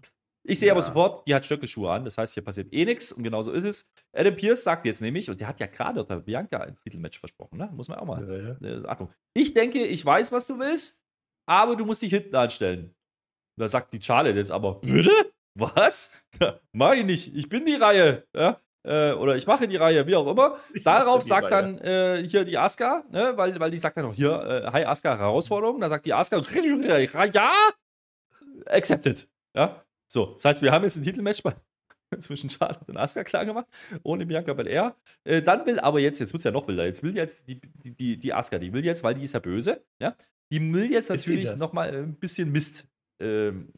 Ich sehe aber Ja. sofort, die hat Stöckelschuhe an. Das heißt, hier passiert eh nichts und genauso ist es. Adam Pierce sagt jetzt nämlich, und der hat ja gerade unter Bianca ein Titelmatch versprochen, ne? Muss man auch mal. Ja, ja. Äh, Achtung. Ich denke, ich weiß, was du willst, aber du musst dich hinten anstellen. Und da sagt die Charlotte jetzt aber, bitte? Was? Mach ich nicht. Ich bin die Reihe. Ja? Äh, oder ich mache die Reihe, wie auch immer. Darauf die sagt Reihe. dann äh, hier die Aska, ne? weil, weil die sagt dann noch hier, äh, hi Aska, Herausforderung. Da sagt die Aska, ja, accepted. Ja, so. Das heißt, wir haben jetzt ein Titelmatch bei, zwischen Charlotte und Asuka klar gemacht, ohne Bianca Belair. Äh, dann will aber jetzt, jetzt wird es ja noch wilder, jetzt will jetzt die, die, die, Asuka, die will jetzt, weil die ist ja böse, ja, die will jetzt natürlich nochmal ein bisschen Mist ähm,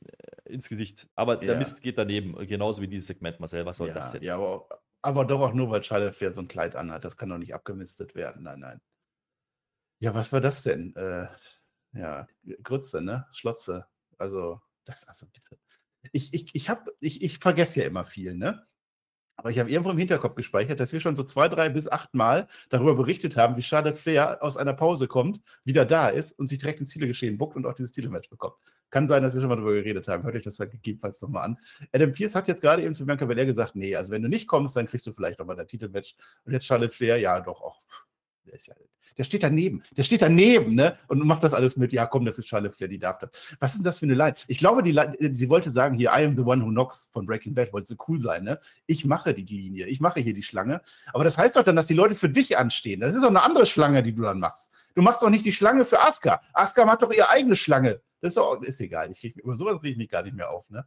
ins Gesicht. Aber der Ja. Mist geht daneben, genauso wie dieses Segment, Marcel. Was soll ja, das denn? Ja, aber, aber doch auch nur, weil Charlotte Flair so ein Kleid anhat. Das kann doch nicht abgemistet werden. Nein, nein. Ja, was war das denn? Äh, ja, Grütze, ne? Schlotze. Also, das, also bitte. Ich, ich, ich, hab, ich, ich vergesse ja immer viel, ne? Aber ich habe irgendwo im Hinterkopf gespeichert, dass wir schon so zwei, drei bis acht Mal darüber berichtet haben, wie Charlotte Flair aus einer Pause kommt, wieder da ist und sich direkt ins Zielegeschehen buckt und auch dieses Titelmatch bekommt. Kann sein, dass wir schon mal darüber geredet haben. Hört euch das dann gegebenenfalls nochmal an. Adam Pierce hat jetzt gerade eben zu Bianca Belair gesagt, nee, also wenn du nicht kommst, dann kriegst du vielleicht nochmal dein Titelmatch. Und jetzt Charlotte Flair, ja doch, auch. Der, ja, der steht daneben. Der steht daneben, ne? Und macht das alles mit, ja komm, das ist Charlotte Flair, die darf das. Was ist das für eine Line? Ich glaube, die Line, sie wollte sagen, hier, I am the one who knocks von Breaking Bad, wollte so cool sein, ne? Ich mache die Linie, ich mache hier die Schlange. Aber das heißt doch dann, dass die Leute für dich anstehen. Das ist doch eine andere Schlange, die du dann machst. Du machst doch nicht die Schlange für Asuka. Asuka macht doch ihre eigene Schlange. Das ist doch, ist egal. Ich krieg, über sowas rede ich mich gar nicht mehr auf, ne?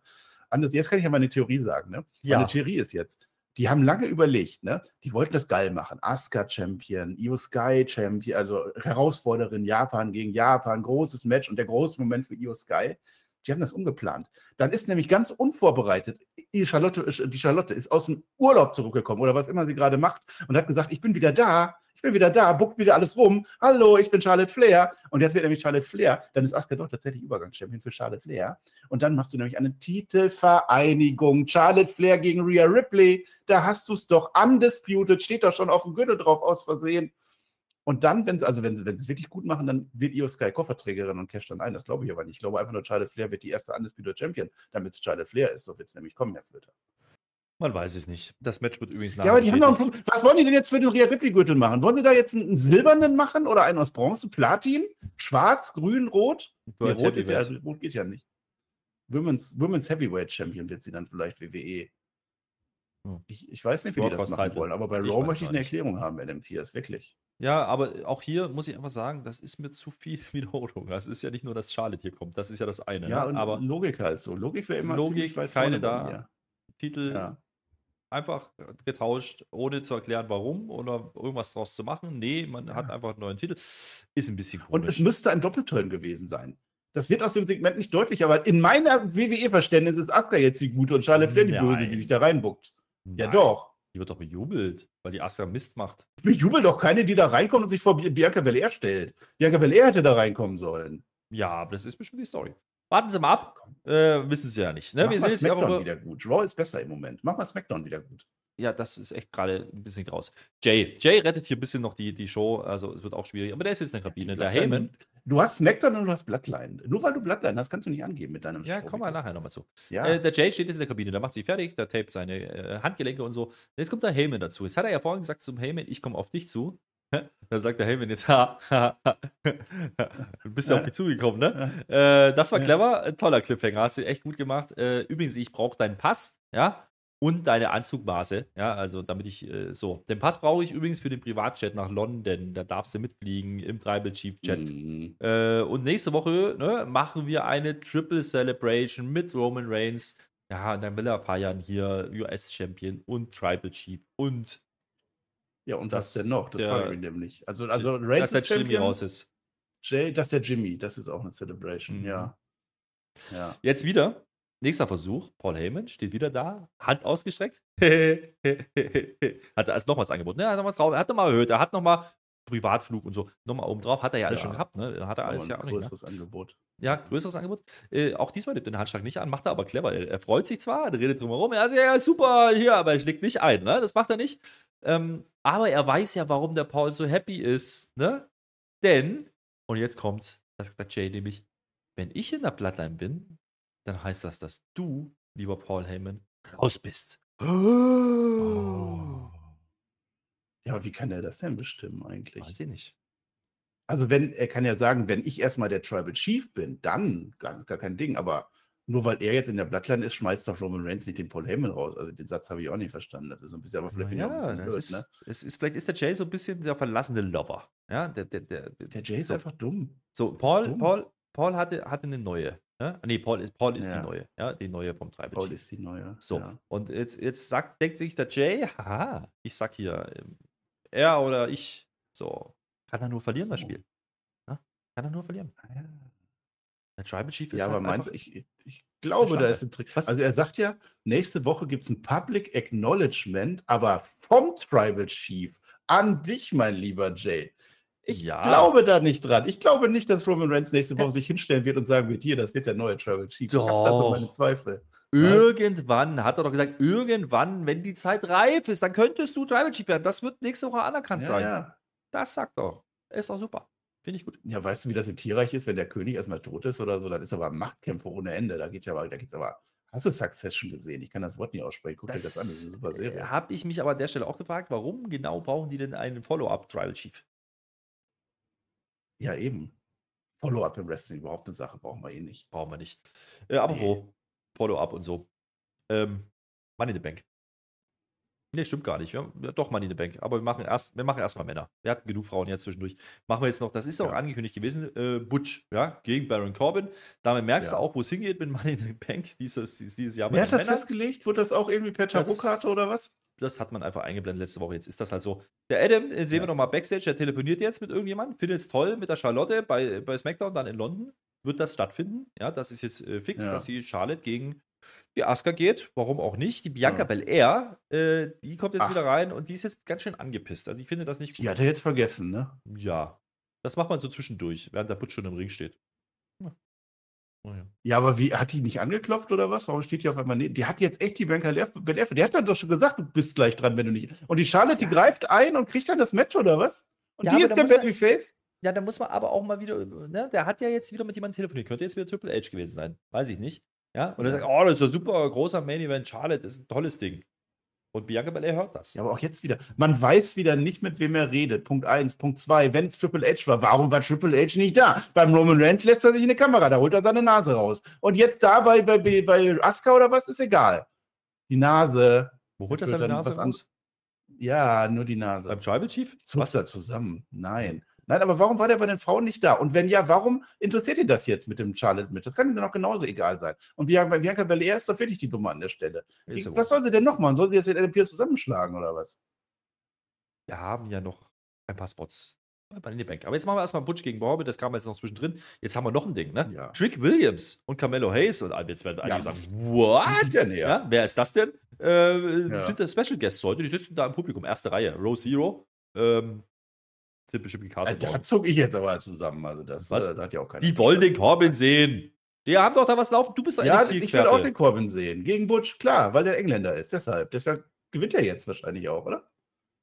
Anders, jetzt kann ich ja meine Theorie sagen, ne? Ja. Meine Theorie ist jetzt, die haben lange überlegt, ne? Die wollten das geil machen. Asuka Champion, Io Sky Champion, also Herausforderin Japan gegen Japan, großes Match und der große Moment für Io Sky. Die haben das umgeplant. Dann ist nämlich ganz unvorbereitet, die Charlotte, die Charlotte ist aus dem Urlaub zurückgekommen oder was immer sie gerade macht und hat gesagt, ich bin wieder da, ich bin wieder da, buckt wieder alles rum. Hallo, ich bin Charlotte Flair. Und jetzt wird nämlich Charlotte Flair. Dann ist Asuka doch tatsächlich Übergangschampion für Charlotte Flair. Und dann machst du nämlich eine Titelvereinigung. Charlotte Flair gegen Rhea Ripley. Da hast du es doch undisputed, steht doch schon auf dem Gürtel drauf aus Versehen. Und dann, wenn sie, also wenn sie, wenn sie es wirklich gut machen, dann wird Io Sky Kofferträgerin und casht dann ein. Das glaube ich aber nicht. Ich glaube einfach nur, Charlotte Flair wird die erste Undisputed Champion, damit es Charlotte Flair ist. So wird es nämlich kommen, Herr Flöter. Man weiß es nicht. Das Match wird übrigens Ja, aber die haben doch ein. Was wollen die denn jetzt für den Rhea Ripley-Gürtel machen? Wollen sie da jetzt einen, silbernen machen oder einen aus Bronze? Platin? Schwarz, grün, rot? Nee, rot, ist ja, Heavyweight. rot geht ja nicht. Women's, Women's Heavyweight Champion wird sie dann vielleicht WWE. Hm. Ich, ich weiß nicht, wie die das machen wollen, aber bei Raw möchte ich eine. Erklärung haben, LM4 wirklich. Ja, aber auch hier muss ich einfach sagen, das ist mir zu viel Wiederholung. Das ist ja nicht nur, dass Charlotte hier kommt, das ist ja das eine. Ja, ne? und aber Logik halt so. Logik wäre immer Logik, ziemlich weit keine da. Titel Ja. Einfach getauscht, ohne zu erklären, warum oder irgendwas draus zu machen. Nee, man hat einfach einen neuen Titel. Ist ein bisschen Und komisch. es müsste ein Doppelturn gewesen sein. Das wird aus dem Segment nicht deutlich, aber in meiner WWE-Verständnis ist Asuka jetzt die Gute und Charlotte Flair die Böse, die sich da reinbuckt. Ja, doch. Die wird doch bejubelt, weil die Asuka Mist macht. Bejubelt doch keine, die da reinkommt und sich vor Bi- Bianca Belair stellt. Bianca Belair hätte da reinkommen sollen. Ja, aber das ist bestimmt die Story. Warten Sie mal ab. Äh, wissen Sie ja nicht. Ne? Mach Wir mal sehen SmackDown nur, wieder gut. Raw ist besser im Moment. Mach mal SmackDown wieder gut. Ja, das ist echt gerade ein bisschen raus. Jay. Jay rettet hier ein bisschen noch die, die Show. Also es wird auch schwierig. Aber der ist jetzt in der Kabine. Der Heyman. Du hast SmackDown und du hast Bloodline. Nur weil du Bloodline hast, kannst du nicht angeben mit deinem Ja, wir bitte. nachher nochmal zu. Ja. Äh, der Jay steht jetzt in der Kabine, der macht sich fertig, der tapet seine äh, Handgelenke und so. Jetzt kommt der Heyman dazu. Jetzt hat er ja vorhin gesagt zum Heyman, ich komme auf dich zu. Da sagt der Heyman jetzt, ha, ha, ha. Du bist ja auf mich zugekommen, ne? Äh, das war clever, ein toller Cliffhanger, hast du echt gut gemacht. Äh, übrigens, ich brauche deinen Pass, ja, und deine Anzugmaße, ja, also damit ich, äh, so. Den Pass brauche ich übrigens für den Privatjet nach London, da darfst du mitfliegen im Tribal Chief Jet. Mhm. Äh, und nächste Woche ne, machen wir eine Triple Celebration mit Roman Reigns. Ja, und dann will er feiern hier US-Champion und Tribal Chief und Ja, und das, Das- denn noch? Das der- frage ich mich nämlich. Also, also dass Reigns der ist Jimmy Champion. raus ist. Jay, das ist der Jimmy. Das ist auch eine Celebration. Mhm. Ja. Ja. Jetzt wieder, nächster Versuch. Paul Heyman steht wieder da, Hand ausgestreckt. hat er erst noch was angeboten. Ja, hat noch was drauf. Er hat nochmal erhöht. Er hat nochmal Privatflug und so. Nochmal oben drauf. Hat er ja alles Ja. schon gehabt. Ne? Hat er Aber alles ja auch nicht. Ne? größeres Angebot. Ja, größeres Angebot. Äh, auch diesmal nimmt er den Handschlag nicht an, macht er aber clever. Er, er freut sich zwar, er redet drumherum, er sagt, ja, super, hier, aber er schlägt nicht ein, ne? Das macht er nicht. Ähm, aber er weiß ja, warum der Paul so happy ist, ne? Denn, und jetzt kommt's, das sagt der Jay nämlich, wenn ich in der Bloodline bin, dann heißt das, dass du, lieber Paul Heyman, raus bist. Oh. Ja, aber wie kann er das denn bestimmen eigentlich? Weiß ich nicht. Also, wenn, er kann ja sagen, wenn ich erstmal der Tribal Chief bin, dann gar, gar kein Ding. Aber nur weil er jetzt in der Bloodline ist, schmeißt doch Roman Reigns nicht den Paul Heyman raus. Also, den Satz habe ich auch nicht verstanden. Das ist so ein bisschen, aber vielleicht bin ich auch ein Ja, bisschen blöd, ist, ne? es ist, vielleicht ist der Jay so ein bisschen der verlassene Lover. Ja, der, der, der, Der Jay ist so. einfach dumm. So, Paul, dumm. Paul, Paul hatte, hatte eine neue. Ne? Nee, Paul ist, Paul ist Ja. die neue. Ja, die neue vom Tribal Paul Chief. ist die neue. So, Ja. und jetzt, jetzt sagt, denkt sich der Jay, haha, ich sag hier, ähm, er oder ich, so, kann er nur verlieren, das So. Spiel. Ne? Kann er nur verlieren. Ah, ja. Der Tribal Chief ist Ja, aber halt meinst du, einfach, ich, ich, ich glaube, da ist ein Trick. Was? Also er sagt ja, nächste Woche gibt es ein Public Acknowledgement, aber vom Tribal Chief an dich, mein lieber Jay. Ich Ja. glaube da nicht dran. Ich glaube nicht, dass Roman Reigns nächste Woche sich hinstellen wird und sagen wird, hier, das wird der neue Tribal Chief. Ich habe da so Doch. meine Zweifel. Irgendwann, hat er doch gesagt, irgendwann, wenn die Zeit reif ist, dann könntest du Tribal Chief werden. Das wird nächste Woche anerkannt Ja, sein. ja. Das sagt doch. Ist doch super. Finde ich gut. ja, weißt du, wie das im Tierreich ist, wenn der König erstmal tot ist oder so, dann ist aber Machtkämpfe ohne Ende. Da geht's ja aber, da geht's aber. Hast du Succession gesehen? Ich kann das Wort nicht aussprechen. Guck dir das an, das ist eine super Serie. Habe ich mich aber an der Stelle auch gefragt, warum genau brauchen die denn einen Follow-up Tribal Chief? Ja, eben. Follow-up im Wrestling, überhaupt eine Sache, brauchen wir eh nicht. Brauchen wir nicht. Äh, apropos Follow-up und so. Ähm, Money in the Bank. Nee, stimmt gar nicht. Ja, ja, doch Money in the Bank. Aber wir machen erst, wir machen erstmal Männer. Wir hatten genug Frauen jetzt zwischendurch. Machen wir jetzt noch, das ist auch Ja. angekündigt gewesen, äh, Butch, ja, gegen Baron Corbin. Damit merkst Ja. du auch, wo es hingeht mit Money in the Bank dieses, dieses Jahr. Wer hat das Männern. festgelegt? Wurde das auch irgendwie per Tarotkarte oder was? Das hat man einfach eingeblendet letzte Woche. Jetzt ist das halt so. Der Adam, den sehen Ja. wir noch mal Backstage, der telefoniert jetzt mit irgendjemandem, findet es toll mit der Charlotte bei, bei SmackDown, dann in London. Wird das stattfinden? Ja, das ist jetzt äh, fix, Ja. dass die Charlotte gegen Die Asuka geht, warum auch nicht. Die Bianca Ja. Belair, äh, die kommt jetzt Ach. wieder rein und die ist jetzt ganz schön angepisst. Also ich finde das nicht gut. Die hat er jetzt vergessen, ne? Ja. Das macht man so zwischendurch, während der Butch schon im Ring steht. Ja. Oh ja. Ja, aber wie, hat die nicht angeklopft oder was? Warum steht die auf einmal neben? Die hat jetzt echt die Belair, Belair- die hat dann doch schon gesagt, du bist gleich dran, wenn du nicht. Und die Charlotte, die greift ein und kriegt dann das Match oder was? Und Ja, die ist der Babyface? Ja, da muss man aber auch mal wieder, ne, der hat ja jetzt wieder mit jemandem telefoniert. Könnte jetzt wieder Triple H gewesen sein. Weiß ich nicht. Ja, und er Ja. sagt, oh, das ist ein super großer Main Event, Charlotte, das ist ein tolles Ding. Und Bianca Belair hört das. Ja, aber auch jetzt wieder. Man weiß wieder nicht, mit wem er redet. Punkt eins. Punkt zwei. Wenn es Triple H war, warum war Triple H nicht da? Beim Roman Reigns lässt er sich in die Kamera, da holt er seine Nase raus. Und jetzt da bei, bei, bei- Asuka oder was, ist egal. Die Nase. Wo holt er seine Nase raus? Ja, nur die Nase. Beim Tribal Chief? Zuckt er zusammen. Nein. Nein, aber warum war der bei den Frauen nicht da? Und wenn ja, warum interessiert ihn das jetzt mit dem Charlotte mit? Das kann ihm doch genauso egal sein. Und Bianca, Bianca Belair ist doch wirklich die Dumme an der Stelle. Die, so. was soll sie denn noch machen? Soll sie jetzt den Adam Pierce zusammenschlagen oder was? Wir haben ja noch ein paar Spots bei die Bank. Aber jetzt machen wir erstmal Butch gegen Morbid, das kam jetzt noch zwischendrin. Jetzt haben wir noch ein Ding, ne? Ja. Trick Williams und Carmelo Hayes und jetzt werden einige Ja. sagen, what? Ja, nee, ja. Wer ist das denn? Äh, Ja. Sind das Special Guests heute? Die sitzen da im Publikum, erste Reihe. Row Zero. Ähm, die Castle Da zog ich jetzt aber zusammen. Also das, Was? äh, da hat ja auch keiner. Die wollen den Corbin sehen. Die haben doch da was laufen. Du bist doch ja, ich will auch den Corbin sehen. Gegen Butch, klar, weil der Engländer ist. Deshalb. Deshalb gewinnt er jetzt wahrscheinlich auch, oder?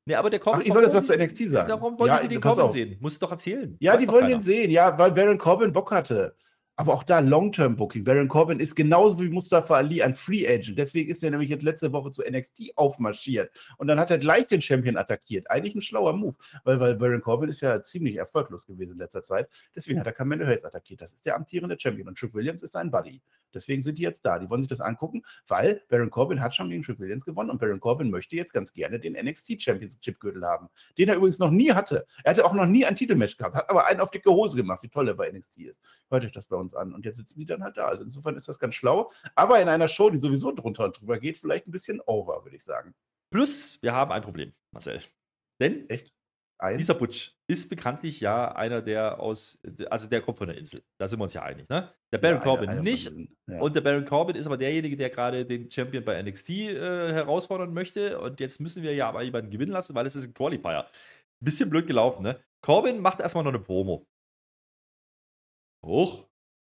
Nee, aber der Ach, Corbin ich soll jetzt was zu. NXT sagen. Darum wollen ja, die den Corbin auf. sehen. Musst du doch erzählen. Ja, die wollen keiner. den sehen, ja, weil Baron Corbin Bock hatte. Aber auch da Long-Term-Booking. Baron Corbin ist genauso wie Mustafa Ali ein Free Agent. Deswegen ist er nämlich jetzt letzte Woche zu NXT aufmarschiert. Und dann hat er gleich den Champion attackiert. Eigentlich ein schlauer Move, weil, weil Baron Corbin ist ja ziemlich erfolglos gewesen in letzter Zeit. Deswegen hat er Carmelo Hayes attackiert. Das ist der amtierende Champion. Und Trick Williams ist ein Buddy. Deswegen sind die jetzt da. Die wollen sich das angucken, weil Baron Corbin hat schon gegen Trick Williams gewonnen und Baron Corbin möchte jetzt ganz gerne den NXT Championship-Gürtel haben, den er übrigens noch nie hatte. Er hatte auch noch nie ein Titelmatch gehabt, hat aber einen auf dicke Hose gemacht, wie toll er bei NXT ist. Hört euch das bei uns an. Und jetzt sitzen die dann halt da. Also insofern ist das ganz schlau. Aber in einer Show, die sowieso drunter und drüber geht, vielleicht ein bisschen over, würde ich sagen. Plus, wir haben ein Problem, Marcel. Denn Echt? Eins? dieser Butch ist bekanntlich ja einer, der aus, also der kommt von der Insel. Da sind wir uns ja einig, ne? Der Baron Ja, Corbin einer von nicht. ja. Und der Baron Corbin ist aber derjenige, der gerade den Champion bei NXT äh, herausfordern möchte. Und jetzt müssen wir ja aber jemanden gewinnen lassen, weil es ist ein Qualifier. Bisschen blöd gelaufen, ne? Corbin macht erstmal noch eine Promo. Hoch.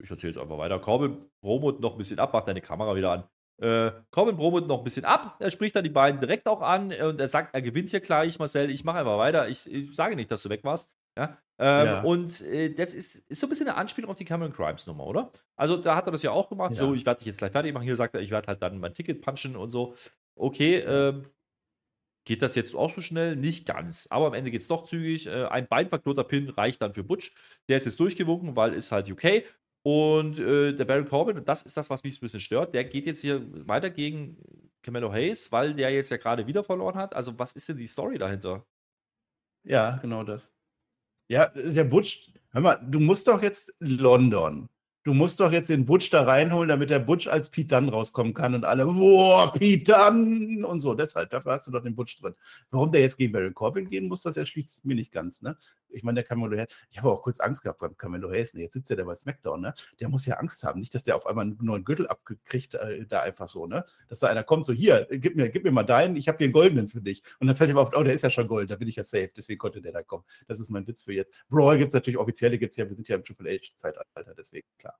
Ich erzähle jetzt einfach weiter. Corbin promot noch ein bisschen ab, macht deine Kamera wieder an. Äh, Corbin promot noch ein bisschen ab. Er spricht dann die beiden direkt auch an und er sagt, er gewinnt hier gleich, Marcel. Ich mache einfach weiter. Ich, ich sage nicht, dass du weg warst. Ja? Ähm, Ja. Und äh, das ist, ist so ein bisschen eine Anspielung auf die Cameron Grimes Nummer, oder? Also da hat er das ja auch gemacht. Ja. So, ich werde dich jetzt gleich fertig machen. Hier sagt er, ich werde halt dann mein Ticket punchen und so. Okay, ähm, geht das jetzt auch so schnell? Nicht ganz. Aber am Ende geht es doch zügig. Äh, ein beinverknoter Pin reicht dann für Butch. Der ist jetzt durchgewunken, weil ist halt UK. Und äh, der Baron Corbin, das ist das, was mich ein bisschen stört, der geht jetzt hier weiter gegen Camelo Hayes, weil der jetzt ja gerade wieder verloren hat. Also, was ist denn die Story dahinter? Ja, genau das. Ja, der Butch, hör mal, du musst doch jetzt London. Du musst doch jetzt den Butch da reinholen, damit der Butch als Pete Dunne rauskommen kann und alle, boah, Pete Dunne und so. Deshalb, dafür hast du doch den Butch drin. Warum der jetzt gegen Baron Corbin gehen muss, das erschließt mir nicht ganz, ne? Ich meine, der Camelo Hayes, ich habe auch kurz Angst gehabt beim Camelo Hayes, ne? Jetzt sitzt der da bei SmackDown, ne? Der muss ja Angst haben, nicht, dass der auf einmal einen neuen Gürtel abgekriegt, äh, da einfach so, ne? Dass da einer kommt, so, hier, gib mir, gib mir mal deinen, ich habe hier einen goldenen für dich. Und dann fällt ihm auf, oh, der ist ja schon gold, da bin ich ja safe, deswegen konnte der da kommen. Das ist mein Witz für jetzt. Brawl gibt es natürlich, offizielle gibt es ja, wir sind ja im Triple H-Zeitalter, deswegen, klar.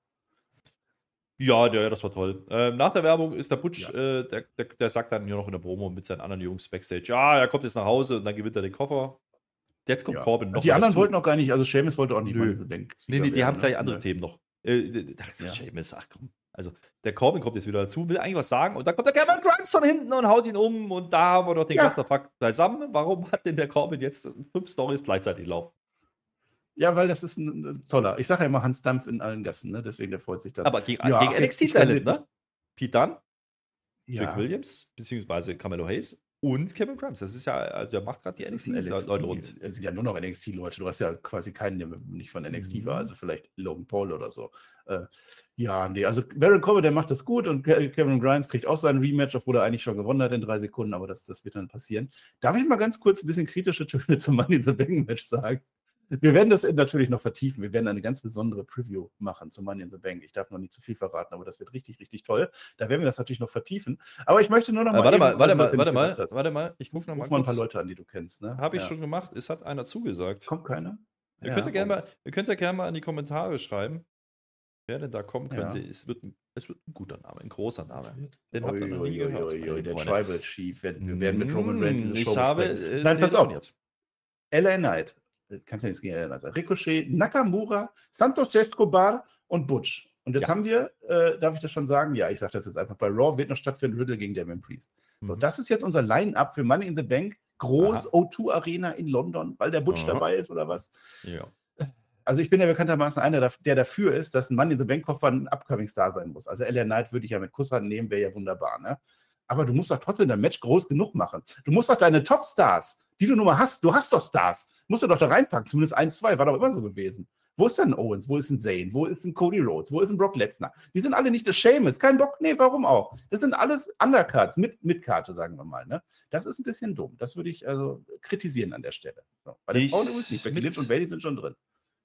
Ja, der, das war toll. Ähm, nach der Werbung ist der Butch, Ja. äh, der, der, der sagt dann nur noch in der Promo mit seinen anderen Jungs Backstage, ja, er kommt jetzt nach Hause und dann gewinnt er den Koffer. Jetzt kommt Ja. Corbin noch Die anderen dazu. wollten auch gar nicht, also Seamus wollte auch nicht Nö. mal denken. Nee, nee, die haben gleich ne? andere Themen noch. Äh, ach, Ja. Seamus, ach komm. Also, der Corbin kommt jetzt wieder dazu, will eigentlich was sagen und dann kommt der Cameron Grimes von hinten und haut ihn um und da haben wir doch den Ja. Clusterfuck beisammen. Warum hat denn der Corbin jetzt fünf Stories gleichzeitig laufen? Ja, weil das ist ein, ein toller. Ich sage ja immer Hans Dampf in allen Gassen, ne? deswegen der freut sich dann. Aber gegen, Ja, gegen ach, NXT ich meine- Talent, ne? Pete Dunne, ja, Jack Williams, beziehungsweise Carmelo Hayes und Cameron Grimes. Das ist ja, also der macht gerade die das ist NXT, ein Leute rund. Es sind ja nur noch NXT-Leute. Du hast ja quasi keinen, der nicht von NXT Mhm. war, also vielleicht Logan Paul oder so. Äh, ja, nee, also Baron Corbin, der macht das gut und Ke- Cameron Grimes kriegt auch sein Rematch, obwohl er eigentlich schon gewonnen hat in drei Sekunden, aber das, das wird dann passieren. Darf ich mal ganz kurz ein bisschen kritische Töne zum Money in the Bank Match sagen? Wir werden das natürlich noch vertiefen. Wir werden eine ganz besondere Preview machen zu Money in the Bank. Ich darf noch nicht zu viel verraten, aber das wird richtig, richtig toll. Da werden wir das natürlich noch vertiefen. Aber ich möchte nur noch Äh, mal. warte eben- mal, warte mal, warte mal, warte mal. Ich rufe noch mal Ruf mal ein paar. Leute an, die du kennst. Ne? Habe ich Ja. schon gemacht. Es hat einer zugesagt. Kommt keiner? Ihr Ja, könnt ja gerne oh. mal, ihr könnt ja gerne mal in die Kommentare schreiben, wer denn da kommen Ja. könnte. Es, wird ein, es wird ein guter Name, ein großer Name. Den habt ihr noch nie ui, gehört. meine der Freunde. Tribal Chief. Wir, werden mit Roman Reigns diese Mm, Show Ich habe äh, Nein, pass auf. LA Knight. Kannst ja nichts gegen LA Knight sagen. Ricochet, Nakamura, Santos Escobar und Butch. Und jetzt Ja. haben wir, äh, darf ich das schon sagen? Ja, ich sage das jetzt einfach. Bei Raw wird noch stattfinden Riddle gegen Damien Priest. So, Mhm. das ist jetzt unser Line-Up für Money in the Bank. Groß Aha. O2 Arena in London, weil der Butch Aha. dabei ist oder was? Ja. Also ich bin ja bekanntermaßen einer, der dafür ist, dass ein Money in the Bank Koffer ein Upcoming Star sein muss. Also LA Knight würde ich ja mit Kusshand nehmen, wäre ja wunderbar, ne? Aber du musst doch trotzdem dein Match groß genug machen. Du musst doch deine Top-Stars, die du nun mal hast, du hast doch Stars, musst du doch da reinpacken, zumindest eins, zwei, war doch immer so gewesen. Wo ist denn Owens? Wo ist denn Zayn? Wo ist denn Cody Rhodes? Wo ist denn Brock Lesnar? Die sind alle nicht das Seamus, kein Bock, nee, warum auch? Das sind alles Undercards, mit, mit Karte, sagen wir mal, ne? Das ist ein bisschen dumm. Das würde ich also kritisieren an der Stelle. So. Bei den Frauen übrigens nicht. Becky Lynch und Bailey sind schon drin.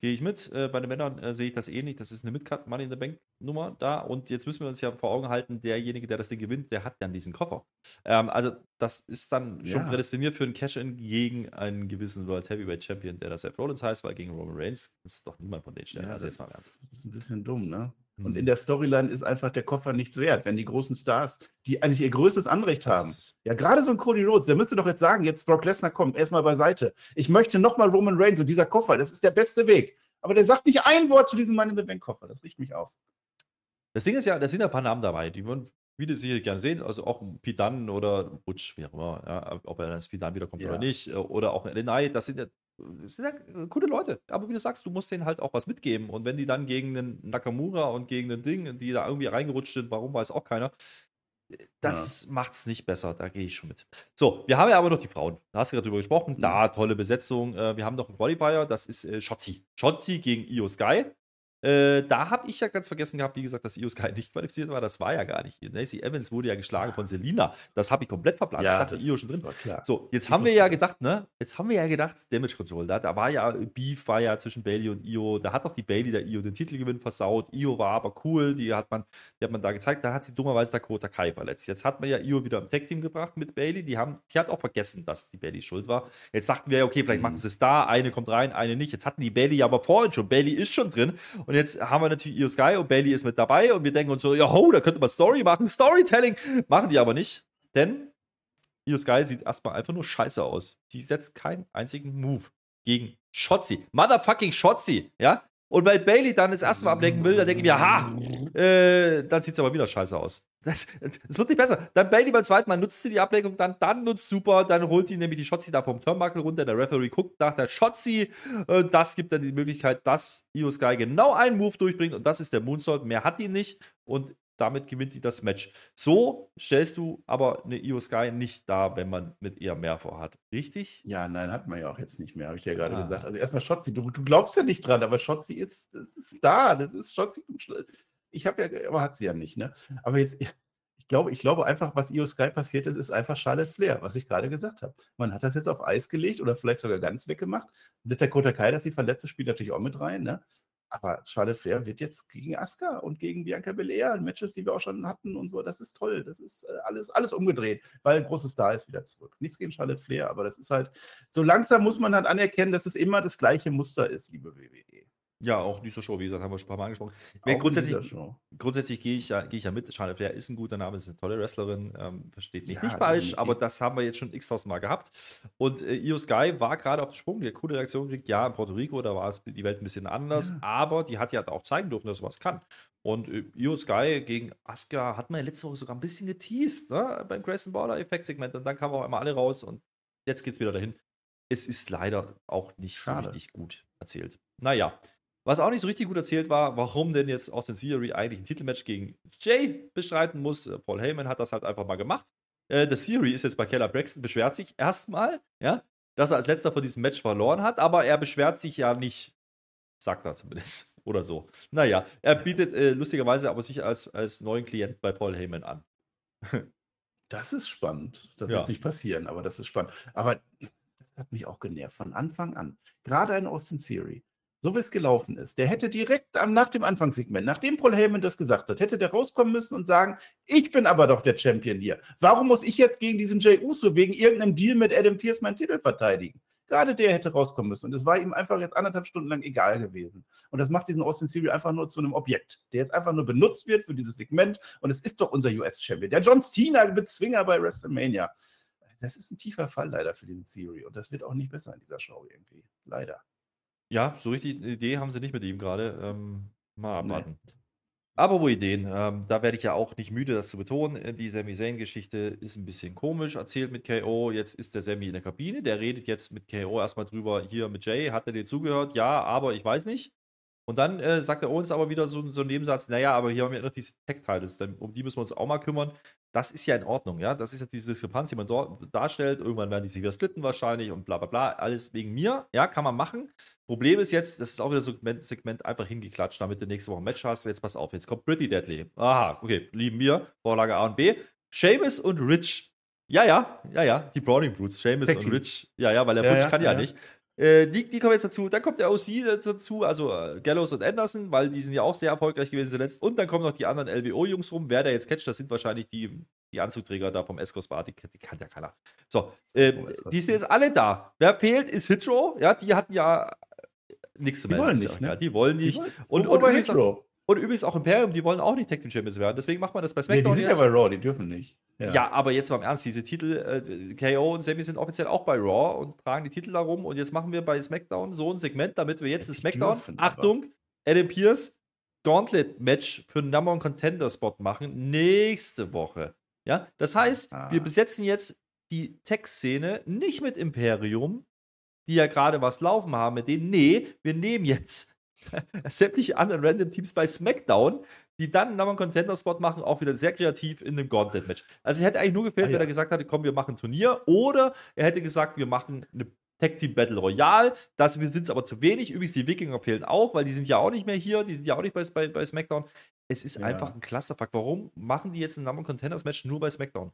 Gehe ich mit. Äh, bei den Männern äh, sehe ich das ähnlich. Das ist eine Midcard Money in the Bank Nummer da. Und jetzt müssen wir uns ja vor Augen halten, derjenige, der das Ding gewinnt, der hat dann diesen Koffer. Ähm, also das ist dann schon Ja. prädestiniert für ein Cash-In gegen einen gewissen World Heavyweight Champion, der das Seth Rollins heißt, weil gegen Roman Reigns ist doch niemand von den Stellen. also das jetzt mal im Ernst. ist, das ist ein bisschen dumm, ne? Und Mhm. in der Storyline ist einfach der Koffer nichts wert, wenn die großen Stars, die eigentlich ihr größtes Anrecht Das haben. Ja, gerade so ein Cody Rhodes, der müsste doch jetzt sagen, jetzt Brock Lesnar kommt, erstmal beiseite. Ich möchte nochmal Roman Reigns und dieser Koffer, das ist der beste Weg. Aber der sagt nicht ein Wort zu diesem Mann in the Bank Koffer, das riecht mich auf. Das Ding ist ja, da sind ja ein paar Namen dabei, die würden viele sicher gerne sehen. Also auch Pidan oder Butch, wie auch immer, ja, ob er dann als Pidan wiederkommt Ja. oder nicht. äh, Oder auch Lenai, das sind ja, das sind ja coole Leute. Aber wie du sagst, du musst denen halt auch was mitgeben. Und wenn die dann gegen einen Nakamura und gegen ein Ding, die da irgendwie reingerutscht sind, warum weiß auch keiner. Das macht's nicht besser, da gehe ich schon mit. So, wir haben ja aber noch die Frauen. Da hast du gerade drüber gesprochen. Mhm. Da, tolle Besetzung. Äh, Wir haben noch einen Qualifier, das ist äh, Shotzi. Shotzi gegen Io Sky. Äh, da habe ich ja ganz vergessen gehabt, wie gesagt, dass Io Sky nicht qualifiziert war. Das war ja gar nicht. Lacey Evans wurde ja geschlagen von Selina. Das habe ich komplett verplant. ich dachte, Io schon drin. So, jetzt Ich haben wir ja gedacht, ne? Jetzt haben wir ja gedacht, Damage Control. Da, da war ja Beef, war ja zwischen Bailey und Io. Da hat doch die Bailey der Io den Titelgewinn versaut. Io war aber cool, die hat man, die hat man da gezeigt. Da hat sie dummerweise Dakota Kai verletzt. Jetzt hat man ja Io wieder im Tag-Team gebracht mit Bailey. Die haben, die hat auch vergessen, dass die Bailey schuld war. Jetzt dachten wir, ja, okay, vielleicht Mhm. machen sie es da, eine kommt rein, eine nicht. Jetzt hatten die Bailey ja aber vorhin schon. Bailey ist schon drin. Und jetzt haben wir natürlich Io Sky und Bailey ist mit dabei. Und wir denken uns so, ja, ho, da könnte man Story machen, Storytelling. Machen die aber nicht. Denn Io Sky sieht erstmal einfach nur scheiße aus. Die setzt keinen einzigen Move gegen Shotzi. Motherfucking Shotzi, ja? Und weil Bailey dann das erste Mal ablenken will, dann denke ich mir, ha, äh, dann sieht es aber wieder scheiße aus. Das, das wird nicht besser. Dann Bailey beim zweiten Mal nutzt sie die Ablenkung, dann, dann wird's super, dann holt sie nämlich die Shotzi da vom Turnbuckle runter. Der Referee guckt nach der Shotzi. Äh, das gibt dann die Möglichkeit, dass Io Sky genau einen Move durchbringt und das ist der Moonsault. Mehr hat die nicht und damit gewinnt die das Match. So stellst du aber eine Io Sky nicht da, wenn man mit ihr mehr vorhat. Richtig? Ja, nein, hat man ja auch jetzt nicht mehr, habe ich ja gerade Ah. gesagt. Also erstmal Schotzi, du, du glaubst ja nicht dran, aber Schotzi ist, ist da, das ist Schotzi. Ich habe ja, aber hat sie ja nicht, ne? Aber jetzt, ich glaube, ich glaube einfach, was Io Sky passiert ist, ist einfach Charlotte Flair, was ich gerade gesagt habe. Man hat das jetzt auf Eis gelegt oder vielleicht sogar ganz weggemacht. Mit der Kota Kai, dass sie verletzt spielt natürlich auch mit rein, ne? Aber Charlotte Flair wird jetzt gegen Asuka und gegen Bianca Belair, Matches, die wir auch schon hatten und so, das ist toll. Das ist äh, alles, alles umgedreht, weil ein großes Star ist wieder zurück. Nichts gegen Charlotte Flair, aber das ist halt, so langsam muss man halt anerkennen, dass es immer das gleiche Muster ist, liebe WWE. Ja, auch dieser Show, wie gesagt, haben wir schon ein paar Mal angesprochen. In grundsätzlich, grundsätzlich gehe ich, ja, gehe ich ja mit. Charlotte Flair ist ein guter Name, ist eine tolle Wrestlerin, ähm, versteht mich Ja, nicht falsch, aber das haben wir jetzt schon x-tausend Mal gehabt. Und äh, Io Sky war gerade auf dem Sprung, die hat coole Reaktion gekriegt. Ja, in Puerto Rico, da war es die Welt ein bisschen anders, Ja. aber die hat ja auch zeigen dürfen, dass sie was kann. Und äh, Io Sky gegen Asuka hat man ja letzte Woche sogar ein bisschen geteased, ne? beim Grayson Baller Effekt-Segment. Und dann kamen auch einmal alle raus und jetzt geht's wieder dahin. Es ist leider auch nicht Schade. so richtig gut erzählt. Naja, was auch nicht so richtig gut erzählt war, warum denn jetzt Austin Theory eigentlich ein Titelmatch gegen Jay bestreiten muss. Äh, Paul Heyman hat das halt einfach mal gemacht. Äh, der Theory ist jetzt bei Keller Braxton, beschwert sich erstmal, ja, dass er als letzter von diesem Match verloren hat, aber er beschwert sich ja nicht. Sagt er zumindest. Oder so. Naja, er bietet äh, lustigerweise aber sich als, als neuen Klient bei Paul Heyman an. Das ist spannend. Das Ja. wird nicht passieren, aber das ist spannend. Aber das hat mich auch genervt, von Anfang an. Gerade ein Austin Theory. So wie es gelaufen ist. Der hätte direkt am, nach dem Anfangssegment, nachdem Paul Heyman das gesagt hat, hätte der rauskommen müssen und sagen, ich bin aber doch der Champion hier. Warum muss ich jetzt gegen diesen Jay Uso wegen irgendeinem Deal mit Adam Pierce meinen Titel verteidigen? Gerade der hätte rauskommen müssen. Und es war ihm einfach jetzt anderthalb Stunden lang egal gewesen. Und das macht diesen Austin Theory einfach nur zu einem Objekt, der jetzt einfach nur benutzt wird für dieses Segment. Und es ist doch unser US-Champion. Der John Cena-Bezwinger bei WrestleMania. Das ist ein tiefer Fall leider für diesen Theory. Und das wird auch nicht besser in dieser Show irgendwie. Leider. Ja, so richtig eine Idee haben sie nicht mit ihm gerade. Ähm, mal Nee. abwarten. Aber wo Ideen, ähm, da werde ich ja auch nicht müde, das zu betonen. Äh, Die Sami Zayn-Geschichte ist ein bisschen komisch erzählt mit KO. Jetzt ist der Sami in der Kabine, der redet jetzt mit KO erstmal drüber, hier mit Jay, hat er dir zugehört? Ja, aber ich weiß nicht. Und dann äh, sagt er uns aber wieder so, so einen Nebensatz, naja, aber hier haben wir noch diese Tech-Titles, um die müssen wir uns auch mal kümmern. Das ist ja in Ordnung, ja. Das ist ja diese Diskrepanz, die man dort darstellt. Irgendwann werden die sich wieder splitten wahrscheinlich und bla bla bla. Alles wegen mir, ja, kann man machen. Problem ist jetzt, das ist auch wieder so ein Segment, einfach hingeklatscht, damit du nächste Woche ein Match hast. Jetzt pass auf, jetzt kommt Pretty Deadly. Aha, okay, lieben wir. Vorlage A und B. Seamus und Rich. Ja, ja, ja, ja, die Browning Brutes. Seamus und. Rich. Ja, ja, weil der Ja, Rich ja, kann ja, ja. nicht. Äh, die, die kommen jetzt dazu. Dann kommt der OC dazu, also äh, Gallows und Anderson, weil die sind ja auch sehr erfolgreich gewesen zuletzt. Und dann kommen noch die anderen LWO-Jungs rum. Wer da jetzt catcht, das sind wahrscheinlich die, die Anzugträger da vom Escos Bar. Die, die kann ja keiner. So, äh, Oh, die sind jetzt alle da. Wer fehlt, ist Hitro. Ja, die hatten ja äh, nichts zu Die melden. wollen Ist ja nicht, ne? Die wollen nicht. Und, Und, und, aber übrigens, Hitro. Und übrigens auch Imperium, die wollen auch nicht Tag Team Champions werden. Deswegen macht man das bei Nee, die SmackDown sind ja jetzt. bei Raw, die dürfen nicht. Ja. aber jetzt mal im Ernst, diese Titel, äh, KO und Sammy sind offiziell auch bei Raw und tragen die Titel darum. Und jetzt machen wir bei SmackDown so ein Segment, damit wir jetzt Ja, die SmackDown, dürfen aber. Achtung, Adam Pierce, Gauntlet-Match für einen Number One Contender-Spot machen, nächste Woche. Ja, das heißt, Ah. wir besetzen jetzt die Tech-Szene nicht mit Imperium, die ja gerade was laufen haben mit denen. Nee, wir nehmen jetzt sämtliche anderen Random Teams bei SmackDown, die dann einen Number One Contender Spot machen, auch wieder sehr kreativ in einem Gauntlet Match. Also es hätte eigentlich nur gefehlt, Ah, wenn ja. er gesagt hätte, komm, wir machen ein Turnier oder er hätte gesagt, wir machen eine Tag Team Battle Royale. Das sind es aber zu wenig. Übrigens, die Wikinger fehlen auch, weil die sind ja auch nicht mehr hier, die sind ja auch nicht bei, bei, bei SmackDown. Es ist Ja. einfach ein Clusterfuck. Warum machen die jetzt ein Number Contenders Match nur bei SmackDown?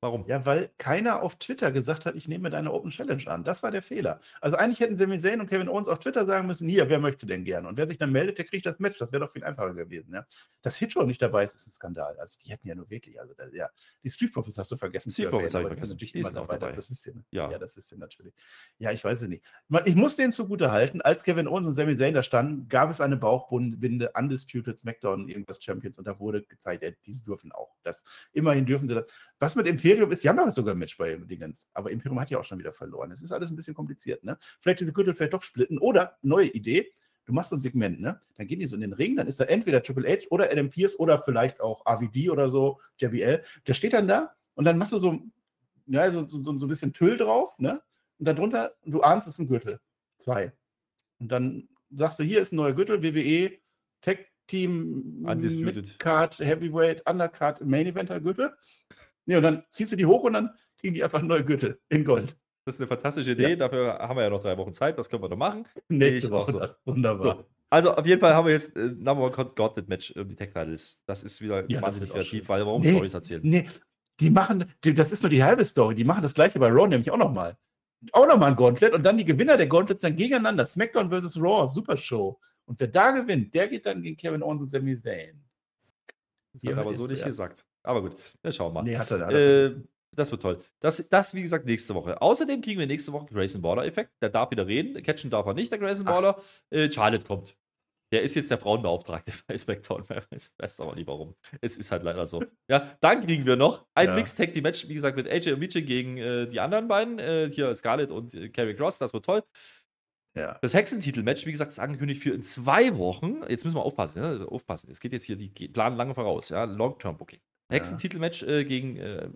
Warum? Ja, weil keiner auf Twitter gesagt hat, ich nehme deine Open Challenge an. Das war der Fehler. Also eigentlich hätten Sami Zayn und Kevin Owens auf Twitter sagen müssen, hier, wer möchte denn gerne? Und wer sich dann meldet, der kriegt das Match. Das wäre doch viel einfacher gewesen. Ja? Dass Hitro nicht dabei ist, ist ein Skandal. Also die hätten ja nur wirklich, also da, ja, die Street Profits hast du vergessen. Street Profits habe ich vergessen. natürlich Die immer dabei. dabei. Das, das wisst ihr. ne? Ja. ja, das wisst ihr natürlich. Ja, ich weiß es nicht. Ich muss denen zugute halten, als Kevin Owens und Sami Zayn da standen, gab es eine Bauchbinde, Undisputed SmackDown irgendwas Champions und da wurde gezeigt, ja, die dürfen auch. Das, immerhin dürfen sie das. Was mit Imperium ist, die haben doch sogar ein Match bei Dingens, aber Imperium hat ja auch schon wieder verloren. Es ist alles ein bisschen kompliziert, ne? Vielleicht diese Gürtel vielleicht doch splitten oder neue Idee. Du machst so ein Segment, ne? Dann gehen die so in den Ring, dann ist da entweder Triple H oder Adam Pierce oder vielleicht auch RVD oder so, JBL. Der steht dann da und dann machst du so, ja, so, so, so ein bisschen Tüll drauf, ne? Und darunter, du ahnst, es ist ein Gürtel. Zwei. Und dann sagst du, hier ist ein neuer Gürtel, WWE, Tech Team, Undisputed. Card, Heavyweight, Undercard, Main Eventer Gürtel. Nee, und dann ziehst du die hoch und dann kriegen die einfach neue Gürtel in Gold. Das ist eine fantastische Idee. Ja. Dafür haben wir ja noch drei Wochen Zeit. Das können wir doch machen. Nächste Woche. so. Wunderbar. So. Also auf jeden Fall haben wir jetzt äh, Number One Gauntlet Match um die Tech Titles. Das ist wieder Ja, wahnsinnig kreativ, weil warum Nee. Stories erzählen? Nee, die machen, die, das ist nur die halbe Story. Die machen das gleiche bei Raw nämlich auch nochmal. Auch nochmal ein Gauntlet und dann die Gewinner der Gauntlets dann gegeneinander. SmackDown vs. Raw, Super Show. Und wer da gewinnt, der geht dann gegen Kevin Owens und Sami Zayn. Das hat aber so nicht gesagt. Aber gut, dann schauen wir mal. Nee, hat er, hat er Äh, das wird toll. Das, das, wie gesagt, nächste Woche. Außerdem kriegen wir nächste Woche Grayson Waller-Effekt. Der darf wieder reden. Catchen darf er nicht, der Grayson Ach. Waller. Äh, Charlotte kommt. Der ist jetzt der Frauenbeauftragte bei SmackDown. Wer weiß, weiß aber nicht warum. Es ist halt leider so. Ja, dann kriegen wir noch ein Ja. Mixed Tag Team Match, wie gesagt, mit AJ und Miche gegen äh, die anderen beiden. Äh, hier Scarlett und äh, Carrie Cross. Das wird toll. Ja. Das Hexentitel-Match, wie gesagt, ist angekündigt für in zwei Wochen. Jetzt müssen wir aufpassen, ne? aufpassen. Es geht jetzt hier, die planen lange voraus, ja. Long-Term-Booking. Hexentitel-Match äh, gegen äh,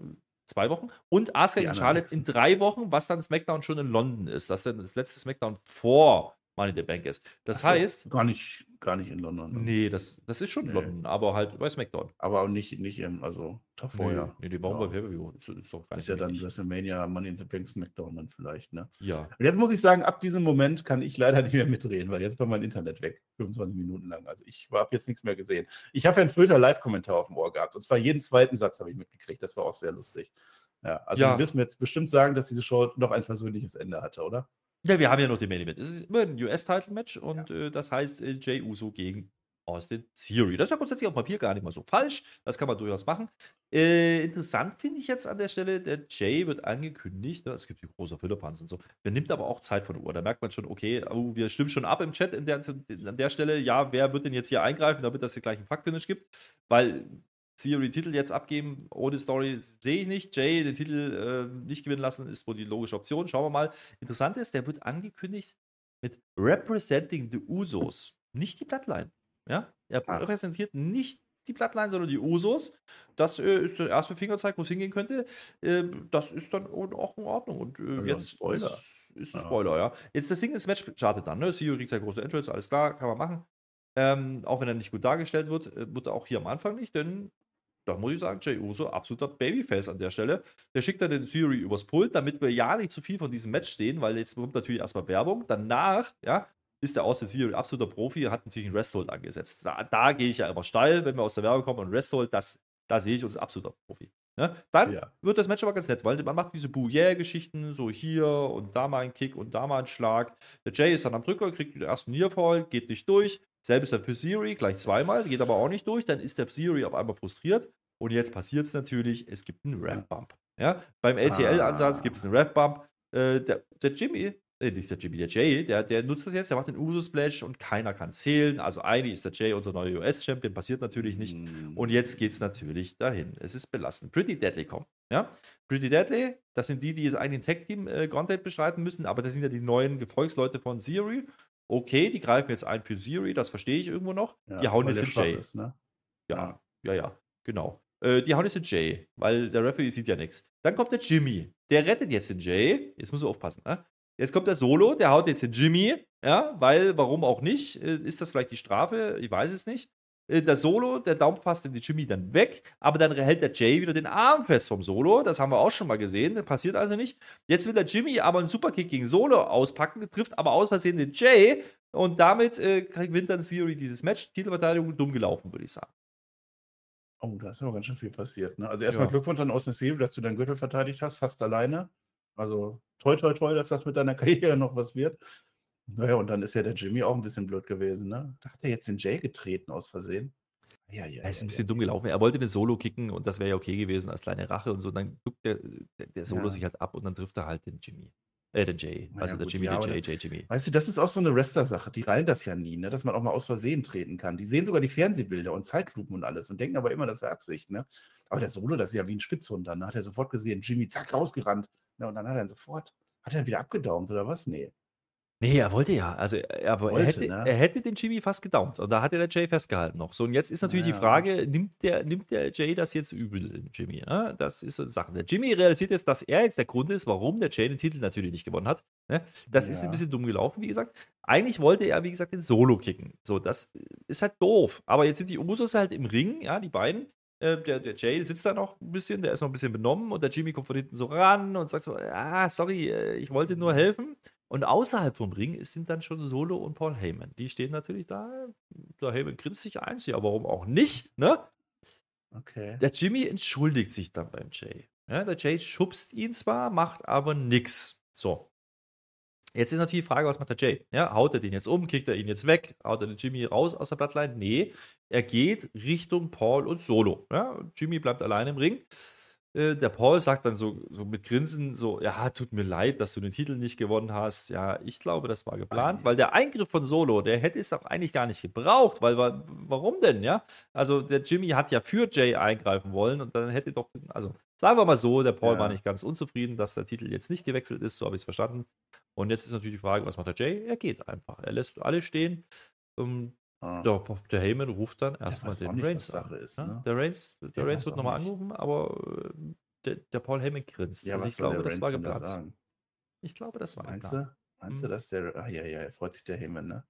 zwei Wochen und Asuka gegen Charlotte in Hexen. drei Wochen, was dann SmackDown schon in London ist. Das dann das letzte SmackDown vor Money in the Bank ist. Das so, heißt, Gar nicht, gar nicht in London. nee, das, das ist schon Nee. London, aber halt bei SmackDown. Aber auch nicht, nicht im, also vorher. Nee, nee, die waren Ja. bei Pay-Per-View. Ist, ist doch gar Ist nicht ja dann. WrestleMania, Money in the Bank, SmackDown dann vielleicht, ne? Ja. Und jetzt muss ich sagen, ab diesem Moment kann ich leider nicht mehr mitreden, weil jetzt war mein Internet weg. 25 Minuten lang. Also ich habe jetzt nichts mehr gesehen. Ich habe ja einen Filter Live-Kommentar auf dem Ohr gehabt. Und zwar jeden zweiten Satz habe ich mitgekriegt. Das war auch sehr lustig. Ja, also Ja. wirst mir jetzt bestimmt sagen, dass diese Show noch ein versöhnliches Ende hatte, oder? Ja, wir haben ja noch den Main Event. Es ist immer ein US-Title-Match und äh, das heißt äh, Jay Uso gegen Austin Theory. Das ist ja grundsätzlich auf Papier gar nicht mal so falsch. Das kann man durchaus machen. Äh, interessant finde ich jetzt an der Stelle, der Jay wird angekündigt. Ne? Es gibt die große Philippans und so. Der nimmt aber auch Zeit von der Uhr. Da merkt man schon, okay, oh, wir stimmen schon ab im Chat der, an der Stelle. Ja, wer wird denn jetzt hier eingreifen, damit das hier gleich einen Fuck-Finish gibt? Weil Theory Titel jetzt abgeben, ohne Story sehe ich nicht. Jay den Titel äh, nicht gewinnen lassen, ist wohl die logische Option. Schauen wir mal. Interessant ist, der wird angekündigt mit Representing the Usos, nicht die Bloodline. Ja, er Ach. repräsentiert nicht die Bloodline, sondern die Usos. Das äh, ist der erste Fingerzeig, wo es hingehen könnte. Ähm, das ist dann auch in Ordnung. Und äh, jetzt Spoiler. ist, ist ein. Spoiler, ja. Jetzt das Ding, das Match startet dann. Ne? CEO kriegt ja große Entrance, alles klar, kann man machen. Ähm, auch wenn er nicht gut dargestellt wird, äh, wird er auch hier am Anfang nicht, denn da muss ich sagen, Jay Uso, absoluter Babyface an der Stelle. Der schickt dann den Theory übers Pult, damit wir ja nicht zu viel von diesem Match stehen, weil jetzt kommt natürlich erstmal Werbung. Danach, ja, ist der Austin Theory absoluter Profi, hat natürlich einen Resthold angesetzt. Da, da gehe ich ja immer steil, wenn wir aus der Werbung kommen und Resthold, das, da sehe ich uns als absoluter Profi. Ne? Dann Ja. wird das Match aber ganz nett, weil man macht diese Bouillet-Geschichten, so hier und da mal ein Kick und da mal ein Schlag. Der Jay ist dann am Drücker, kriegt den ersten Nearfall, geht nicht durch. Selbes dann für Theory, gleich zweimal, geht aber auch nicht durch. Dann ist der Theory auf einmal frustriert. Und jetzt passiert es natürlich, es gibt einen Rev-Bump. Ja? Beim LTL-Ansatz Ah. gibt es einen Rev-Bump. Äh, der, der Jimmy, äh, nicht der Jimmy, der Jay, der, der nutzt das jetzt, der macht den Uso-Splash und keiner kann zählen. Also eigentlich ist der Jay unser neuer US-Champion, passiert natürlich nicht. Mm. Und jetzt geht es natürlich dahin. Es ist belastend. Pretty Deadly kommt. Ja? Pretty Deadly, das sind die, die jetzt eigentlich ein Tag-Team äh, bestreiten müssen, aber das sind ja die neuen Gefolgsleute von Theory. Okay, die greifen jetzt ein für Theory, das verstehe ich irgendwo noch. Ja, die hauen jetzt den Jay. Ist, ne? Ja, ja, ja, genau. Äh, die hauen jetzt den Jay, weil der Referee sieht ja nichts. Dann kommt der Jimmy. Der rettet jetzt den Jay. Jetzt muss man aufpassen. Ne? Jetzt kommt der Solo, der haut jetzt den Jimmy. Ja, weil, warum auch nicht? Äh, ist das vielleicht die Strafe? Ich weiß es nicht. Äh, Der Solo, der Daumen fasst den Jimmy dann weg, aber dann hält der Jay wieder den Arm fest vom Solo. Das haben wir auch schon mal gesehen. Das passiert also nicht. Jetzt will der Jimmy aber einen Superkick gegen Solo auspacken, trifft aber aus Versehen den Jay und damit äh, gewinnt dann Theory dieses Match. Titelverteidigung dumm gelaufen, würde ich sagen. Oh, da ist aber ganz schön viel passiert. Ne? Also erstmal Ja. Glückwunsch an Austin Theory, dass du deinen Gürtel verteidigt hast, fast alleine. Also toi, toi, toi, dass das mit deiner Karriere noch was wird. Naja, und dann ist ja der Jimmy auch ein bisschen blöd gewesen. Ne? Da hat er jetzt den Jay getreten aus Versehen. Ja, ja, Er ist ein bisschen ja. dumm gelaufen. Er wollte den Solo kicken und das wäre ja okay gewesen als kleine Rache und so. Dann guckt der, der, der Solo Ja. sich halt ab und dann trifft er halt den Jimmy. Äh, den Jay. Also ja, der gut, Jimmy, ja, der aber Jay, das- Jay, Jimmy. Weißt du, das ist auch so eine Wrestler-Sache. Die reilen das ja nie, ne? dass man auch mal aus Versehen treten kann. Die sehen sogar die Fernsehbilder und Zeitlupen und alles und denken aber immer, das wäre Absicht. Ne? Aber der Solo, das ist ja wie ein Spitzhund. Dann hat er sofort gesehen, Jimmy, zack, rausgerannt. Ne? Und dann hat er ihn sofort, hat er ihn wieder abgedaumt oder was? Nee. Nee, er wollte ja. Also er, Wollte, er, hätte, ne? er hätte den Jimmy fast gedaumt. Und da hat er der Jay festgehalten noch. So, und jetzt ist natürlich Ja. die Frage, nimmt der, nimmt der Jay das jetzt übel, den Jimmy? Ne? Das ist so eine Sache. Der Jimmy realisiert jetzt, dass er jetzt der Grund ist, warum der Jay den Titel natürlich nicht gewonnen hat. Ne? Das ist ein Ja. bisschen dumm gelaufen, wie gesagt. Eigentlich wollte er, wie gesagt, den Solo kicken. So, das ist halt doof. Aber jetzt sind die Usos halt im Ring, ja, die beiden. Äh, Der, der Jay sitzt da noch ein bisschen, der ist noch ein bisschen benommen und der Jimmy kommt von hinten so ran und sagt so, ah, sorry, äh, ich wollte nur helfen. Und außerhalb vom Ring sind dann schon Solo und Paul Heyman. Die stehen natürlich da. Der Heyman grinst sich eins, ja, warum auch nicht, ne? Okay. Der Jimmy entschuldigt sich dann beim Jay. Ja, der Jay schubst ihn zwar, macht aber nix. So. Jetzt ist natürlich die Frage, was macht der Jay? Ja, haut er den jetzt um, kickt er ihn jetzt weg, haut er den Jimmy raus aus der Bloodline? Nee, er geht Richtung Paul und Solo. Ja, Jimmy bleibt allein im Ring. Äh, der Paul sagt dann so, so mit Grinsen so, ja, tut mir leid, dass du den Titel nicht gewonnen hast. Ja, ich glaube, das war geplant, Ei. weil der Eingriff von Solo, der hätte es auch eigentlich gar nicht gebraucht, weil, wa- warum denn, ja? Also der Jimmy hat ja für Jay eingreifen wollen und dann hätte doch, also sagen wir mal so, der Paul Ja. war nicht ganz unzufrieden, dass der Titel jetzt nicht gewechselt ist, so habe ich es verstanden. Und jetzt ist natürlich die Frage, was macht der Jay? Er geht einfach. Er lässt alle stehen. Ähm, Ah. der, der Heyman ruft dann erstmal den Reigns an. Ist, ja? ne? Der Reigns, der Der Reigns wird nochmal angerufen, aber äh, der, der Paul Heyman grinst. Ja, also ich glaube, das war geplant. Ich glaube, das war Meinst geplant. du? Meinst du, dass der. Ah, ja, ja, freut sich der Himmel, ne?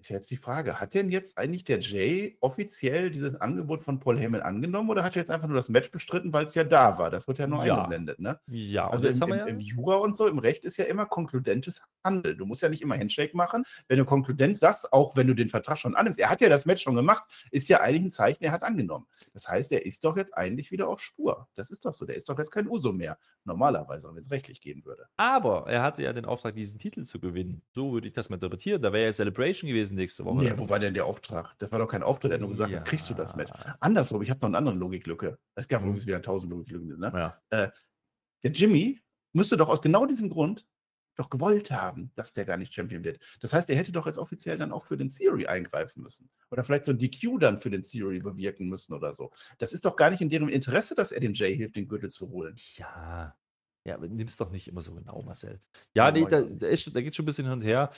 Ist jetzt die Frage, hat denn jetzt eigentlich der Jay offiziell dieses Angebot von Paul Heyman angenommen oder hat er jetzt einfach nur das Match bestritten, weil es ja da war? Das wird ja nur Ja. eingeblendet, ne? Ja, Also im, im, ja. im Jura und so, im Recht ist ja immer konkludentes Handeln. Du musst ja nicht immer Handshake machen. Wenn du konkludent sagst, auch wenn du den Vertrag schon annimmst, er hat ja das Match schon gemacht, ist ja eigentlich ein Zeichen, er hat angenommen. Das heißt, er ist doch jetzt eigentlich wieder auf Spur. Das ist doch so. Der ist doch jetzt kein Uso mehr. Normalerweise, wenn es rechtlich gehen würde. Aber er hatte ja den Auftrag, diesen Titel zu gewinnen. So würde ich das mal interpretieren. Da wäre ja Celebration gewesen nächste Woche. Nee, wo war denn der Auftrag? Das war doch kein Auftritt, er hat nur gesagt, jetzt kriegst du das Match. Andersrum, ich habe noch eine andere Logiklücke. Es gab Mhm. übrigens wieder tausend Logiklücken. Ne? Ja. Der Jimmy müsste doch aus genau diesem Grund doch gewollt haben, dass der gar nicht Champion wird. Das heißt, er hätte doch jetzt offiziell dann auch für den Theory eingreifen müssen. Oder vielleicht so ein DQ dann für den Theory bewirken müssen oder so. Das ist doch gar nicht in deren Interesse, dass er dem Jay hilft, den Gürtel zu holen. Ja. Ja, nimm's doch nicht immer so genau, Marcel. Ja, Ja, nee, da, da, ist, da geht schon ein bisschen hin und her.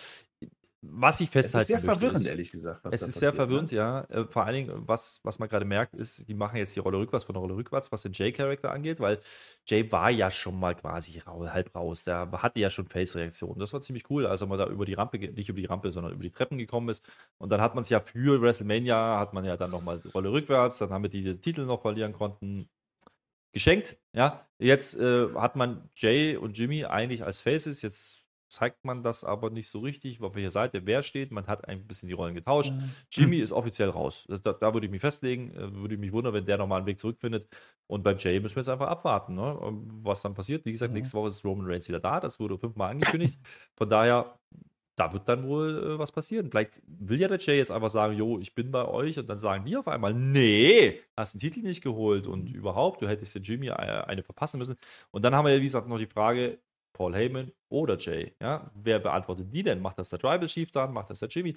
Was ich Es ist festhalten sehr möchte, verwirrend, ist, ehrlich gesagt. Es ist sehr passiert, verwirrend, ne? ja. Äh, vor allen Dingen, was, was man gerade merkt, ist, die machen jetzt die Rolle rückwärts von der Rolle rückwärts, was den Jay-Charakter angeht, weil Jay war ja schon mal quasi halb raus. Der hatte ja schon Face-Reaktionen. Das war ziemlich cool, als er mal da über die Rampe, nicht über die Rampe, sondern über die Treppen gekommen ist. Und dann hat man es ja für WrestleMania, hat man ja dann nochmal die Rolle rückwärts, dann haben wir die den Titel noch verlieren konnten. Geschenkt, ja. Jetzt äh, hat man Jay und Jimmy eigentlich als Faces, jetzt zeigt man das aber nicht so richtig, auf welcher Seite wer steht. Man hat ein bisschen die Rollen getauscht. Jimmy ist offiziell raus. Das, da, da würde ich mich festlegen. Äh, Würde ich mich wundern, wenn der nochmal einen Weg zurückfindet. Und beim Jay müssen wir jetzt einfach abwarten, ne? ähm, was dann passiert. Wie gesagt, Ja. nächste Woche ist Roman Reigns wieder da. Das wurde fünfmal angekündigt. Von daher, da wird dann wohl äh, was passieren. Vielleicht will ja der Jay jetzt einfach sagen, jo, ich bin bei euch. Und dann sagen die auf einmal, nee, hast den Titel nicht geholt. Und überhaupt, du hättest den Jimmy äh, eine verpassen müssen. Und dann haben wir ja, wie gesagt, noch die Frage, Paul Heyman oder Jay. Ja? Wer beantwortet die denn? Macht das der Tribal Chief dann? Macht das der Jimmy?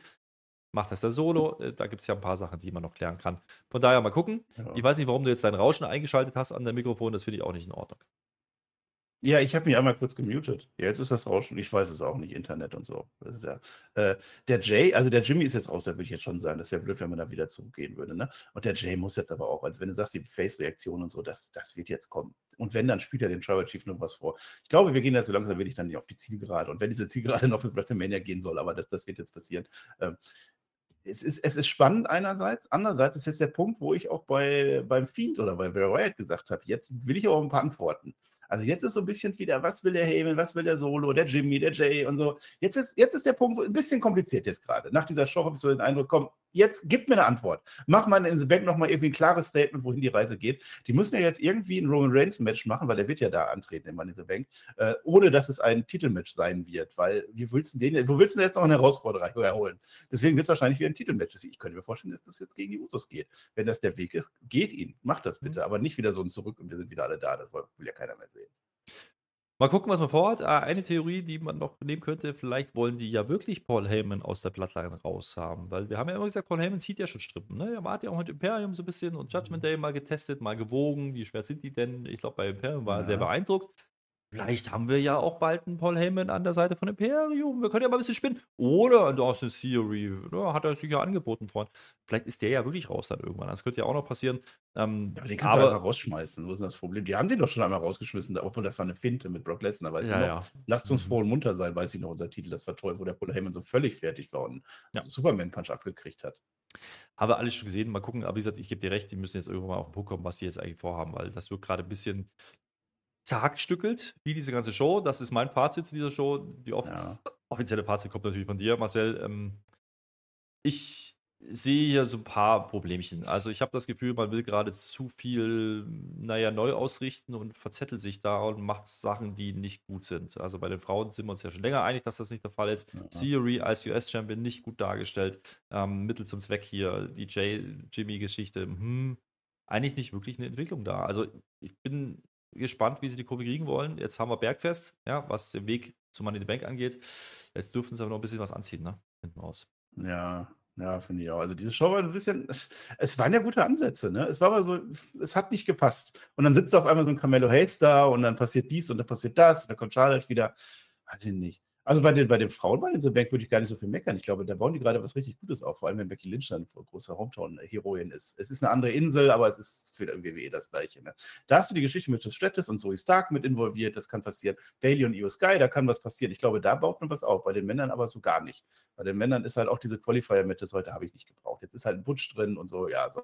Macht das der Solo? Äh, Da gibt es ja ein paar Sachen, die man noch klären kann. Von daher mal gucken. Ja. Ich weiß nicht, warum du jetzt dein Rauschen eingeschaltet hast an der Mikrofon. Das finde ich auch nicht in Ordnung. Ja, ich habe mich einmal kurz gemutet. Ja, jetzt ist das Rauschen. Ich weiß es auch nicht, Internet und so. Das ist ja, äh, der Jay, also der Jimmy ist jetzt raus, da würde ich jetzt schon sagen. Das wäre blöd, wenn man da wieder zurückgehen würde. Ne? Und der Jay muss jetzt aber auch, also wenn du sagst, die Face-Reaktion und so, das, das wird jetzt kommen. Und wenn, dann spielt er dem Tribal Chief noch was vor. Ich glaube, wir gehen da so langsam wirklich dann auf die Zielgerade. Und wenn diese Zielgerade noch für WrestleMania gehen soll, aber das, das wird jetzt passieren. Ähm, es ist, es ist spannend einerseits, andererseits ist jetzt der Punkt, wo ich auch bei, beim Fiend oder bei Wyatt gesagt habe, jetzt will ich aber ein paar Antworten. Also jetzt ist so ein bisschen wieder, was will der Heyman, was will der Solo, der Jimmy, der Jay und so. Jetzt ist, jetzt ist der Punkt wo- ein bisschen kompliziert jetzt gerade. Nach dieser Show habe ich so den Eindruck, komm, jetzt gib mir eine Antwort. Mach mal in The Bank nochmal irgendwie ein klares Statement, wohin die Reise geht. Die müssen ja jetzt irgendwie ein Roman Reigns Match machen, weil der wird ja da antreten in the Bank, äh, ohne dass es ein Titelmatch sein wird, weil wie willst du den, wo willst du denn jetzt noch eine Herausforderung erholen? Deswegen wird es wahrscheinlich wieder ein Titelmatch. Ich könnte mir vorstellen, dass das jetzt gegen die Usos geht. Wenn das der Weg ist, geht ihn. Macht das bitte, aber nicht wieder so ein Zurück und wir sind wieder alle da. Das will ja keiner mehr sehen. Mal gucken, was man vorhat. Ah, Eine Theorie, die man noch nehmen könnte, vielleicht wollen die ja wirklich Paul Heyman aus der Bloodline raus haben. Weil wir haben ja immer gesagt, Paul Heyman zieht ja schon Strippen. Ne? Er war ja auch mit Imperium so ein bisschen und Judgment Day mal getestet, mal gewogen. Wie schwer sind die denn? Ich glaube, bei Imperium war er sehr Ja. beeindruckt. Vielleicht haben wir ja auch bald einen Paul Heyman an der Seite von Imperium. Wir können ja mal ein bisschen spinnen. Oder an Austin Theory. Ne? Hat er sich ja angeboten vorhin. Vielleicht ist der ja wirklich raus dann irgendwann. Das könnte ja auch noch passieren. Ähm, Ja, aber den kannst du aber, einfach rausschmeißen. Wo ist denn das Problem? Die haben den doch schon einmal rausgeschmissen, obwohl das war eine Finte mit Brock Lesnar, weißt ja, du noch? ja. Lasst uns Mhm. froh und munter sein, weiß ich noch, unser Titel, das war toll, wo der Paul Heyman so völlig fertig war und Ja. Superman-Punch abgekriegt hat. Haben wir alles schon gesehen. Mal gucken. Aber wie gesagt, ich gebe dir recht, die müssen jetzt irgendwann mal auf den Punkt kommen, was die jetzt eigentlich vorhaben, weil das wird gerade ein bisschen zerhackstückelt, wie diese ganze Show. Das ist mein Fazit zu dieser Show. Die off Ja. offizielle Fazit kommt natürlich von dir, Marcel. Ähm, ich sehe hier so ein paar Problemchen. Also ich habe das Gefühl, man will gerade zu viel, naja, neu ausrichten und verzettelt sich da und macht Sachen, die nicht gut sind. Also bei den Frauen sind wir uns ja schon länger einig, dass das nicht der Fall ist. Ja. Theory als US-Champion nicht gut dargestellt. Ähm, Mittel zum Zweck hier, die Jay-Jimmy-Geschichte. Hm, eigentlich nicht wirklich eine Entwicklung da. Also ich bin gespannt, wie sie die Kurve kriegen wollen. Jetzt haben wir Bergfest, ja, was den Weg zu Money in the Bank angeht. Jetzt dürften sie aber noch ein bisschen was anziehen, ne? Hinten raus. Ja, ja, finde ich auch. Also diese Show war ein bisschen, es, es waren ja gute Ansätze, ne? Es war aber so, es hat nicht gepasst. Und dann sitzt auf einmal so ein Carmelo Hayes da und dann passiert dies und dann passiert das und dann kommt Charlotte wieder. Weiß ich nicht. Also bei den, bei den Frauen bei den Bank würde ich gar nicht so viel meckern. Ich glaube, da bauen die gerade was richtig Gutes auf, vor allem wenn Becky Lynch dann große Hometown-Heroin ist. Es ist eine andere Insel, aber es ist für den WWE das Gleiche. Ne? Da hast du die Geschichte mit Stratus und Zoe Stark mit involviert, das kann passieren. Bailey und Io Sky, da kann was passieren. Ich glaube, da baut man was auf, bei den Männern aber so gar nicht. Bei den Männern ist halt auch diese Qualifier-Mitte, heute habe ich nicht gebraucht. Jetzt ist halt ein Butch drin und so, ja, so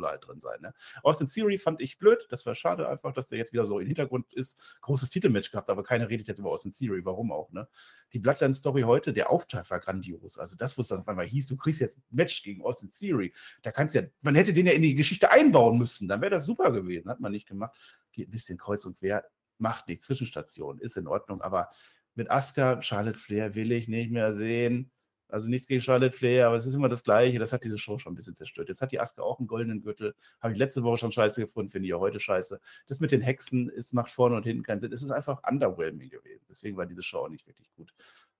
soll halt drin sein. Ne? Austin Theory fand ich blöd. Das war schade einfach, dass der jetzt wieder so im Hintergrund ist. Großes Titelmatch gehabt, aber keiner redet jetzt über Austin Theory. Warum auch? Ne? Die Bloodline-Story heute, der Auftakt war grandios. Also das, wo es dann auf einmal hieß, du kriegst jetzt ein Match gegen Austin Theory. Da kannst ja, man hätte den ja in die Geschichte einbauen müssen. Dann wäre das super gewesen. Hat man nicht gemacht. Geht ein bisschen kreuz und quer. Macht nichts. Zwischenstation. Ist in Ordnung. Aber mit Asuka, Charlotte Flair will ich nicht mehr sehen. Also nichts gegen Charlotte Flair, aber es ist immer das Gleiche. Das hat diese Show schon ein bisschen zerstört. Jetzt hat die Aske auch einen goldenen Gürtel. Habe ich letzte Woche schon scheiße gefunden, finde ich ja heute scheiße. Das mit den Hexen ist, macht vorne und hinten keinen Sinn. Es ist einfach underwhelming gewesen. Deswegen war diese Show auch nicht wirklich gut.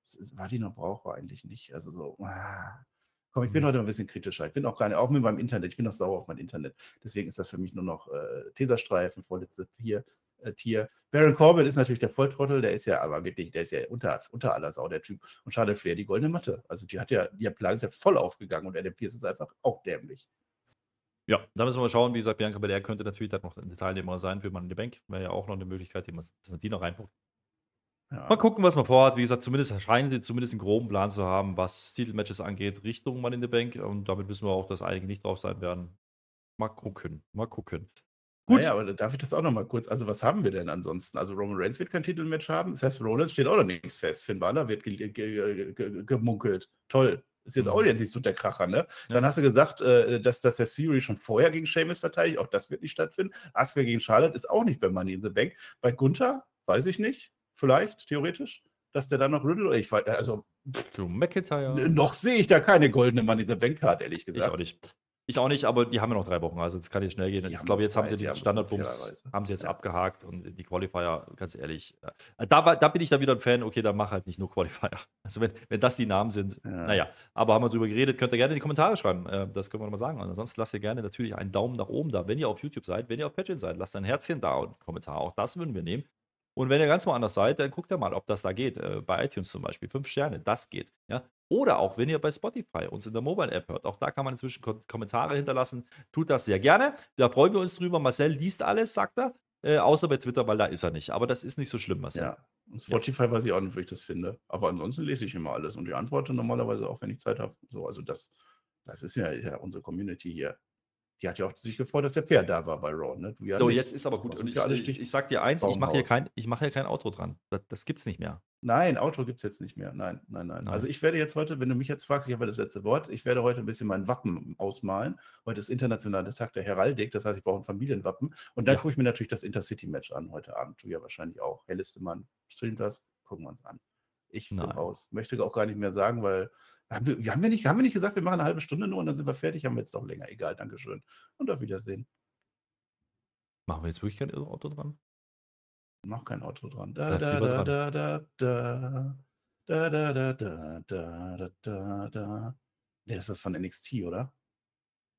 Ist, war die noch brauchbar? Eigentlich nicht. Also so, ah. Komm, ich bin mhm. heute ein bisschen kritischer. Ich bin auch gerade, auch mit meinem Internet, ich bin noch sauer auf mein Internet. Deswegen ist das für mich nur noch äh, Teserstreifen, vorletzte hier Tier. Baron Corbin ist natürlich der Volltrottel, der ist ja aber wirklich, der ist ja unter, unter aller Sau, der Typ. Und Charlotte Flair, die goldene Matte. Also die hat ja, ihr Plan ist ja voll aufgegangen und Adam Pierce ist einfach auch dämlich. Ja, da müssen wir mal schauen. Wie gesagt, Bianca Belair könnte natürlich dann noch ein Teilnehmer sein für man in die Bank. Wäre ja auch noch eine Möglichkeit, dass man die noch reinpackt. Ja. Mal gucken, was man vorhat. Wie gesagt, zumindest scheinen sie zumindest einen groben Plan zu haben, was Titelmatches angeht, Richtung Mann in the Bank. Und damit wissen wir auch, dass einige nicht drauf sein werden. Mal gucken, mal gucken. Gut. Naja, aber darf ich das auch noch mal kurz? Also, was haben wir denn ansonsten? Also, Roman Reigns wird kein Titelmatch haben. Seth Rollins steht auch noch nichts fest. Finn Balor wird ge ge ge gemunkelt. Toll. Ist jetzt auch mhm. jetzt nicht so der Kracher, ne? Ja. Dann hast du gesagt, äh, dass, dass der Theory schon vorher gegen Sheamus verteidigt. Auch das wird nicht stattfinden. Asuka gegen Charlotte ist auch nicht bei Money in the Bank. Bei Gunther weiß ich nicht. Vielleicht, theoretisch. Dass der dann noch Riddle, ich weiß, also. Du McIntyre. Noch sehe ich da keine goldene Money in the Bank Card, ehrlich gesagt. Ich auch nicht. Ich auch nicht, aber die haben ja noch drei Wochen, also das kann jetzt schnell gehen. ich glaube, jetzt Zeit, haben sie den Standardbums haben sie jetzt ja. abgehakt und die Qualifier, ganz ehrlich, äh, da, da bin ich dann wieder ein Fan, okay, dann mach halt nicht nur Qualifier. Also wenn, wenn das die Namen sind, ja. naja, aber haben wir drüber geredet, könnt ihr gerne in die Kommentare schreiben, äh, das können wir nochmal sagen. Und ansonsten lasst ihr gerne natürlich einen Daumen nach oben da, wenn ihr auf YouTube seid, wenn ihr auf Patreon seid, lasst ein Herzchen da und einen Kommentar, auch das würden wir nehmen. Und wenn ihr ganz woanders seid, dann guckt ihr mal, ob das da geht. Äh, bei iTunes zum Beispiel. Fünf Sterne, das geht. Ja? Oder auch, wenn ihr bei Spotify uns in der Mobile-App hört. Auch da kann man inzwischen Kommentare hinterlassen. Tut das sehr gerne. Da freuen wir uns drüber. Marcel liest alles, sagt er. Äh, außer bei Twitter, weil da ist er nicht. Aber das ist nicht so schlimm, Marcel. Ja. Und Spotify ja. weiß ich auch nicht, wie ich das finde. Aber ansonsten lese ich immer alles und die antworte normalerweise auch, wenn ich Zeit habe. So, also das, das ist ja, ist ja unsere Community hier. Die hat ja auch sich gefreut, dass der Pär da war bei Raw. Ne? Ja so, nicht. jetzt ist aber gut. Und ich, ja ich, ich, sag dir eins, ich mache hier, kein, mach hier kein Auto dran. Das, das gibt's nicht mehr. Nein, Auto gibt es jetzt nicht mehr. Nein, nein, nein, nein, Also ich werde jetzt heute, wenn du mich jetzt fragst, ich habe das letzte Wort, ich werde heute ein bisschen mein Wappen ausmalen. Heute ist internationaler Tag der Heraldik, das heißt, ich brauche ein Familienwappen. Und dann ja. gucke ich mir natürlich das Intercity-Match an heute Abend. Du ja wahrscheinlich auch. Helleste Mann streamt das, gucken wir uns an. Ich bin raus. Möchte auch gar nicht mehr sagen, weil haben wir, haben, wir nicht, haben wir nicht gesagt, wir machen eine halbe Stunde nur und dann sind wir fertig? Haben wir jetzt doch länger. Egal, Dankeschön. Und auf Wiedersehen. Machen wir jetzt wirklich kein Auto dran? Mach kein Auto dran. Da, da, da, da, da, da. Da, da, da, da, da, da, da, da. Nee, das ist von NXT, oder?